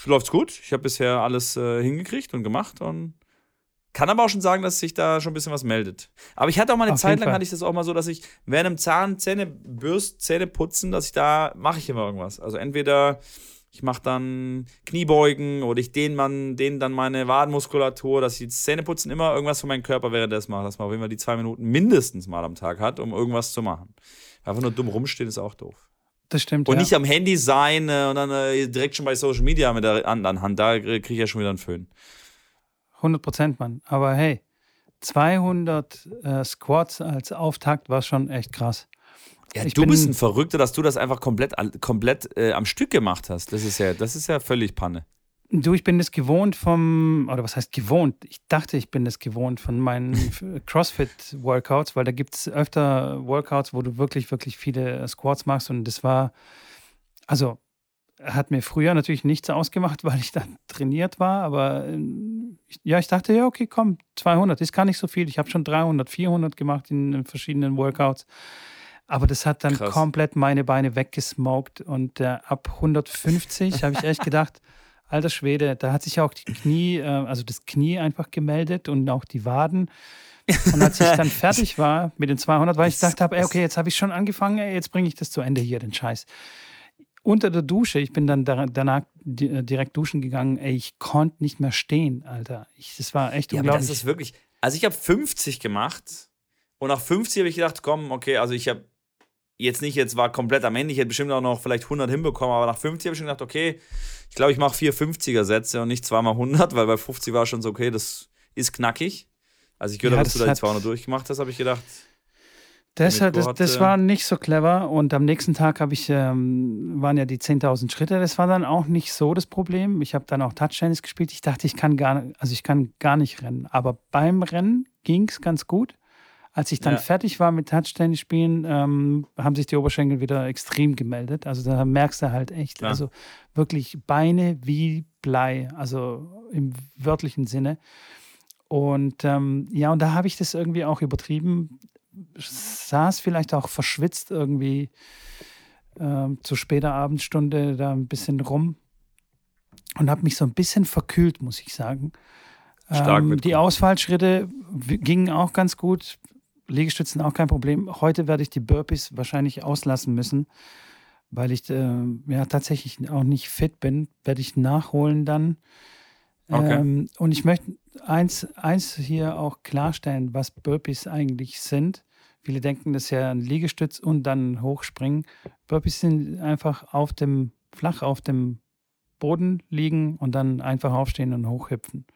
Speaker 1: läuft's gut. Ich habe bisher alles äh, hingekriegt und gemacht und kann aber auch schon sagen, dass sich da schon ein bisschen was meldet. Aber ich hatte auch mal eine Auf Zeit lang, hatte ich das auch mal so, dass ich während einem Zahn, Zähne, Bürst, Zähne putzen, dass ich da, mache ich immer irgendwas. Also entweder, Ich mache dann Kniebeugen oder ich dehne, man, dehne dann meine Wadenmuskulatur, dass ich Zähneputzen immer irgendwas für meinen Körper währenddessen mache, dass man auf jeden Fall die zwei Minuten mindestens mal am Tag hat, um irgendwas zu machen. Einfach nur dumm rumstehen ist auch doof.
Speaker 2: Das stimmt.
Speaker 1: Und
Speaker 2: ja.
Speaker 1: nicht am Handy sein äh, und dann äh, direkt schon bei Social Media mit der anderen Hand. Da kriege ich ja schon wieder einen Föhn.
Speaker 2: 100 Prozent, Mann. Aber hey, 200 äh, Squats als Auftakt war schon echt krass.
Speaker 1: Ja,
Speaker 2: Ich
Speaker 1: du
Speaker 2: bin-
Speaker 1: bist ein Verrückter, dass du das einfach komplett, komplett äh, am Stück gemacht hast. Das ist ja, das ist ja völlig Panne.
Speaker 2: Du, ich bin das gewohnt vom, oder was heißt gewohnt? Ich dachte, ich bin das gewohnt von meinen CrossFit-Workouts, weil da gibt es öfter Workouts, wo du wirklich, wirklich viele Squats machst und das war, also hat mir früher natürlich nichts ausgemacht, weil ich dann trainiert war, aber ähm, ich, ja, ich dachte, ja, okay, komm, 200 ist gar nicht so viel. Ich habe schon 300, 400 gemacht in, verschiedenen Workouts. Aber das hat dann
Speaker 1: Krass.
Speaker 2: komplett meine Beine weggesmoked und äh, ab 150 habe ich echt gedacht, alter Schwede, da hat sich auch die Knie, äh, also das Knie einfach gemeldet und auch die Waden. Und als ich dann fertig war mit den 200, weil ich dachte, okay, jetzt habe ich schon angefangen, ey, jetzt bringe ich das zu Ende hier, den Scheiß. Unter der Dusche, ich bin dann da- danach äh, direkt duschen gegangen, ey, ich konnte nicht mehr stehen, Alter. Ich, das war echt
Speaker 1: Ja,
Speaker 2: unglaublich.
Speaker 1: das ist wirklich. Also ich habe 50 gemacht und nach 50 habe ich gedacht, komm, okay, also ich habe jetzt nicht, jetzt war komplett am Ende, ich hätte bestimmt auch noch vielleicht 100 hinbekommen, aber nach 50 habe ich schon gedacht, okay, ich glaube, ich mache vier 50er Sätze und nicht zweimal 100, weil bei 50 war schon so, okay, das ist knackig. Also ich gehört
Speaker 2: Ja,
Speaker 1: habe, dass du da die
Speaker 2: hat-
Speaker 1: 200 durchgemacht hast, habe ich gedacht,
Speaker 2: Das, hat, das, das war nicht so clever und am nächsten Tag habe ich, ähm, waren ja die 10.000 Schritte. Das war dann auch nicht so das Problem. Ich habe dann auch Touchtennis gespielt. Ich dachte, ich kann gar, also ich kann gar nicht rennen. Aber beim Rennen ging es ganz gut. Als ich dann
Speaker 1: Ja.
Speaker 2: fertig war mit Touchtennis spielen, ähm, haben sich die Oberschenkel wieder extrem gemeldet. Also da merkst du halt echt,
Speaker 1: Klar.
Speaker 2: also wirklich Beine wie Blei, also im wörtlichen Sinne. Und ähm, ja, und da habe ich das irgendwie auch übertrieben saß vielleicht auch verschwitzt irgendwie ähm, zu später Abendstunde da ein bisschen rum und habe mich so ein bisschen verkühlt, muss ich sagen. Ähm, die Ausfallschritte gingen auch ganz gut. Liegestützen auch kein Problem. Heute werde ich die Burpees wahrscheinlich auslassen müssen, weil ich äh, ja tatsächlich auch nicht fit bin. Werde ich nachholen dann.
Speaker 1: Okay.
Speaker 2: Ähm, und ich möchte eins, eins hier auch klarstellen, was Burpees eigentlich sind. Viele denken, das ist ja ein Liegestütz und dann hochspringen. Burpees sind einfach auf dem, flach auf dem Boden liegen und dann einfach aufstehen und hochhüpfen.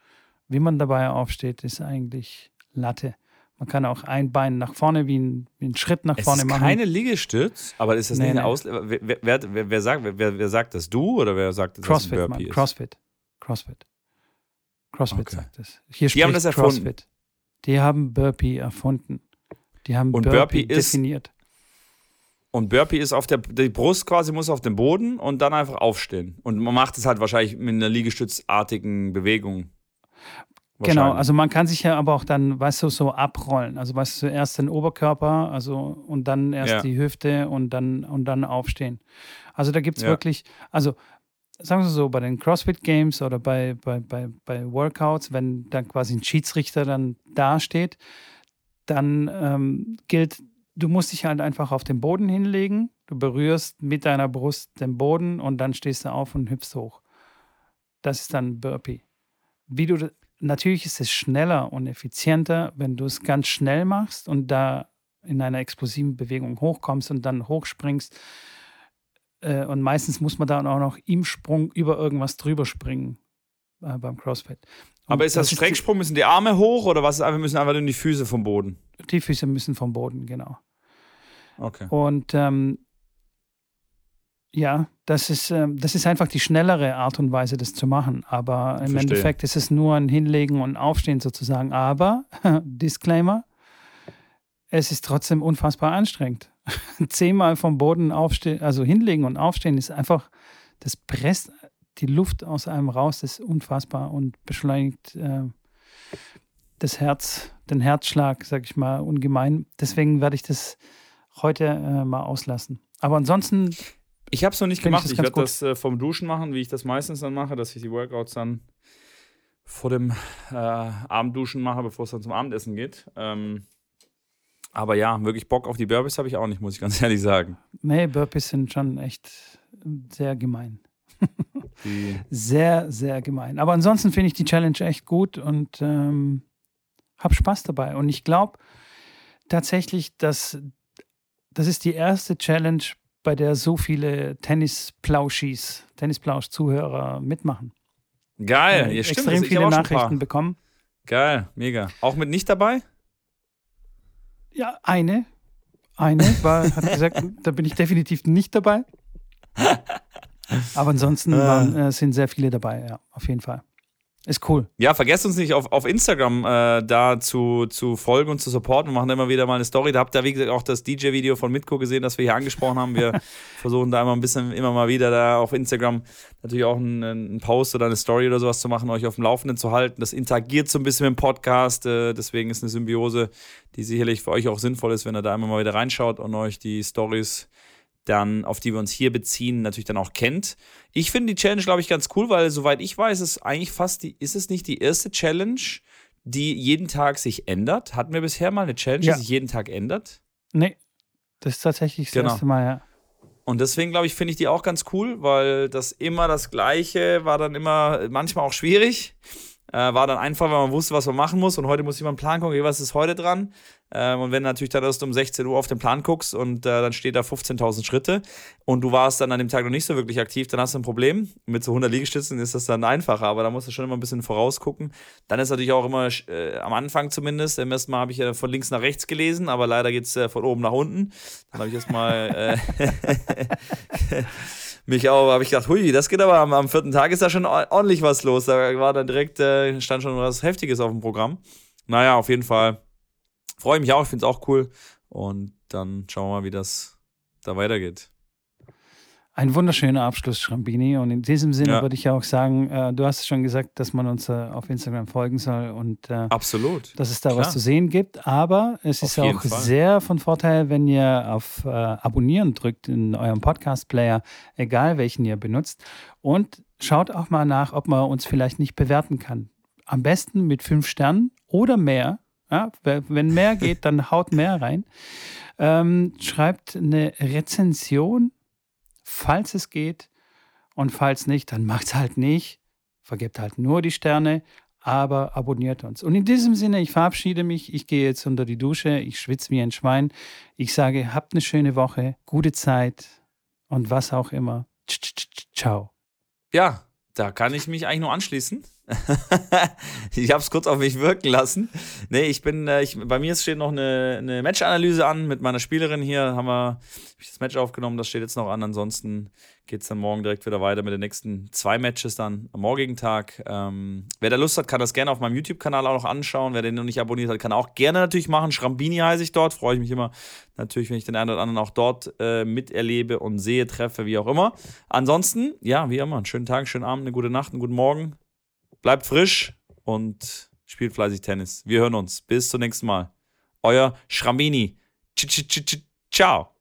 Speaker 2: Wie man dabei aufsteht, ist eigentlich Latte. Man kann auch ein Bein nach vorne, wie ein, wie ein Schritt nach
Speaker 1: es
Speaker 2: vorne
Speaker 1: ist
Speaker 2: machen.
Speaker 1: keine Liegestütz, aber ist das
Speaker 2: Nee,
Speaker 1: nicht eine
Speaker 2: nee.
Speaker 1: Aus... Wer, wer, wer, wer, sagt, wer, wer sagt das? Du oder wer sagt, dass
Speaker 2: Crossfit,
Speaker 1: das ein
Speaker 2: Mann.
Speaker 1: Burpee ist?
Speaker 2: Crossfit. Crossfit. Crossfit
Speaker 1: Okay.
Speaker 2: sagt es. Hier
Speaker 1: Die haben das erfunden.
Speaker 2: CrossFit. Die haben Burpee erfunden. Die haben
Speaker 1: Und
Speaker 2: Burpee,
Speaker 1: Burpee ist-
Speaker 2: definiert.
Speaker 1: Und Burpee ist auf der, die Brust quasi muss auf dem Boden und dann einfach aufstehen. Und man macht es halt wahrscheinlich mit einer liegestützartigen Bewegung.
Speaker 2: Genau, also man kann sich ja aber auch dann, weißt du, so abrollen. Also weißt du, zuerst den Oberkörper, also und dann erst
Speaker 1: Ja.
Speaker 2: die Hüfte und dann und dann aufstehen. Also da gibt es
Speaker 1: Ja.
Speaker 2: wirklich, also sagen wir so, bei den CrossFit Games oder bei, bei, bei, bei Workouts, wenn dann quasi ein Schiedsrichter dann dasteht, dann ähm, gilt, du musst dich halt einfach auf den Boden hinlegen, du berührst mit deiner Brust den Boden und dann stehst du auf und hüpfst hoch. Das ist dann Burpee. Wie du, natürlich ist es schneller und effizienter, wenn du es ganz schnell machst und da in einer explosiven Bewegung hochkommst und dann hochspringst. Äh, Und meistens muss man dann auch noch im Sprung über irgendwas drüber springen äh, beim CrossFit.
Speaker 1: Aber ist das,
Speaker 2: die-
Speaker 1: Strecksprung? Müssen die Arme hoch oder was? einfach- müssen einfach nur die Füße vom Boden?
Speaker 2: Die Füße müssen vom Boden, genau.
Speaker 1: Okay.
Speaker 2: Und ähm, ja, das ist, ähm, das ist einfach die schnellere Art und Weise, das zu machen. Aber im
Speaker 1: Verstehe.
Speaker 2: Endeffekt ist es nur ein Hinlegen und Aufstehen sozusagen. Aber, Disclaimer, es ist trotzdem unfassbar anstrengend. Zehnmal vom Boden aufstehen, also hinlegen und aufstehen ist einfach, das presst die Luft aus einem raus, das ist unfassbar und beschleunigt äh, das Herz, den Herzschlag, sag ich mal, ungemein. Deswegen werde ich das heute äh, mal auslassen. Aber ansonsten,
Speaker 1: Ich habe es noch nicht
Speaker 2: ich
Speaker 1: gemacht. Ich,
Speaker 2: ganz
Speaker 1: werde das äh, vom Duschen machen, wie ich das meistens dann mache, dass ich die Workouts dann vor dem äh, Abendduschen mache, bevor es dann zum Abendessen geht. Ähm, aber ja, wirklich Bock auf die Burpees habe ich auch nicht, muss ich ganz ehrlich sagen.
Speaker 2: nee, Burpees sind schon echt sehr gemein. Sehr, sehr gemein. Aber ansonsten finde ich die Challenge echt gut und ähm, habe Spaß dabei. Und ich glaube tatsächlich, dass das ist die erste Challenge, bei der so viele Tennisplauschis, Tennisplausch-Zuhörer mitmachen.
Speaker 1: Geil, ja,
Speaker 2: stimmt. Extrem viele Nachrichten bekommen.
Speaker 1: Geil, mega. Auch mit nicht dabei?
Speaker 2: Ja, eine. Eine war, hat gesagt, da bin ich definitiv nicht dabei. Aber ansonsten ah. waren, äh, sind sehr viele dabei, ja, auf jeden Fall. Ist cool.
Speaker 1: Ja, vergesst uns nicht auf, auf Instagram äh, da zu, zu folgen und zu supporten. Wir machen immer wieder mal eine Story. Da habt ihr, wie gesagt, auch das DJ-Video von Mitko gesehen, das wir hier angesprochen haben. Wir versuchen da immer ein bisschen, immer mal wieder da auf Instagram natürlich auch einen, einen, Post oder eine Story oder sowas zu machen, euch auf dem Laufenden zu halten. Das interagiert so ein bisschen mit dem Podcast. Äh, deswegen ist eine Symbiose, die sicherlich für euch auch sinnvoll ist, wenn ihr da immer mal wieder reinschaut und euch die Stories dann, auf die wir uns hier beziehen, natürlich dann auch kennt. Ich finde die Challenge, glaube ich, ganz cool, weil soweit ich weiß, ist eigentlich fast die, ist es nicht die erste Challenge, die jeden Tag sich ändert? Hatten wir bisher mal eine Challenge, ja. die sich jeden Tag ändert?
Speaker 2: Nee, das ist tatsächlich das genau. erste Mal, ja.
Speaker 1: Und deswegen, glaube ich, finde ich die auch ganz cool, weil das immer das Gleiche war dann immer manchmal auch schwierig. Äh, war dann einfach, weil man wusste, was man machen muss. Und heute muss ich mal einen Plan gucken, okay, was ist heute dran? Ähm, und wenn du natürlich dann erst um 16 Uhr auf den Plan guckst und äh, dann steht da 15.000 Schritte und du warst dann an dem Tag noch nicht so wirklich aktiv, dann hast du ein Problem. Mit so 100 Liegestützen ist das dann einfacher, aber da musst du schon immer ein bisschen vorausgucken. Dann ist natürlich auch immer, äh, am Anfang zumindest, im ersten Mal habe ich ja von links nach rechts gelesen, aber leider geht es äh, von oben nach unten. Dann habe ich erstmal äh, mich auch, habe ich gedacht, hui, das geht aber am, am, vierten Tag ist da schon ordentlich was los. Da war dann direkt, äh, stand schon was Heftiges auf dem Programm. Naja, auf jeden Fall freue mich auch, ich finde es auch cool. Und dann schauen wir mal, wie das da weitergeht.
Speaker 2: Ein wunderschöner Abschluss, Schrambini. Und in diesem Sinne ja. würde ich auch sagen, äh, du hast schon gesagt, dass man uns äh, auf Instagram folgen soll und äh,
Speaker 1: Absolut.
Speaker 2: dass es da Klar. was zu sehen gibt. Aber es auf ist auch Fall. sehr von Vorteil, wenn ihr auf äh, Abonnieren drückt in eurem Podcast-Player, egal welchen ihr benutzt. Und schaut auch mal nach, ob man uns vielleicht nicht bewerten kann. Am besten mit fünf Sternen oder mehr. Ja, wenn mehr geht, dann haut mehr rein. Ähm, schreibt eine Rezension, falls es geht. Und falls nicht, dann macht es halt nicht. Vergebt halt nur die Sterne, aber abonniert uns. Und in diesem Sinne, ich verabschiede mich. Ich gehe jetzt unter die Dusche. Ich schwitze wie ein Schwein. Ich sage, habt eine schöne Woche, gute Zeit und was auch immer. Ciao.
Speaker 1: Ja, da kann ich mich eigentlich nur anschließen. ich habe es kurz auf mich wirken lassen. Nee, ich bin, äh, ich, bei mir steht noch eine, eine Match-Analyse an mit meiner Spielerin hier. Haben wir hab das Match aufgenommen, das steht jetzt noch an. Ansonsten geht es dann morgen direkt wieder weiter mit den nächsten zwei Matches dann am morgigen Tag. Ähm, wer da Lust hat, kann das gerne auf meinem YouTube-Kanal auch noch anschauen. Wer den noch nicht abonniert hat, kann auch gerne natürlich machen. Schrambini heiße ich dort. Freue ich mich immer natürlich, wenn ich den einen oder anderen auch dort äh, miterlebe und sehe, treffe, wie auch immer. Ansonsten, ja, wie immer, einen schönen Tag, einen schönen Abend, eine gute Nacht, einen guten Morgen bleibt frisch und spielt fleißig Tennis. Wir hören uns. Bis zum nächsten Mal. Euer Schrambini. Ciao.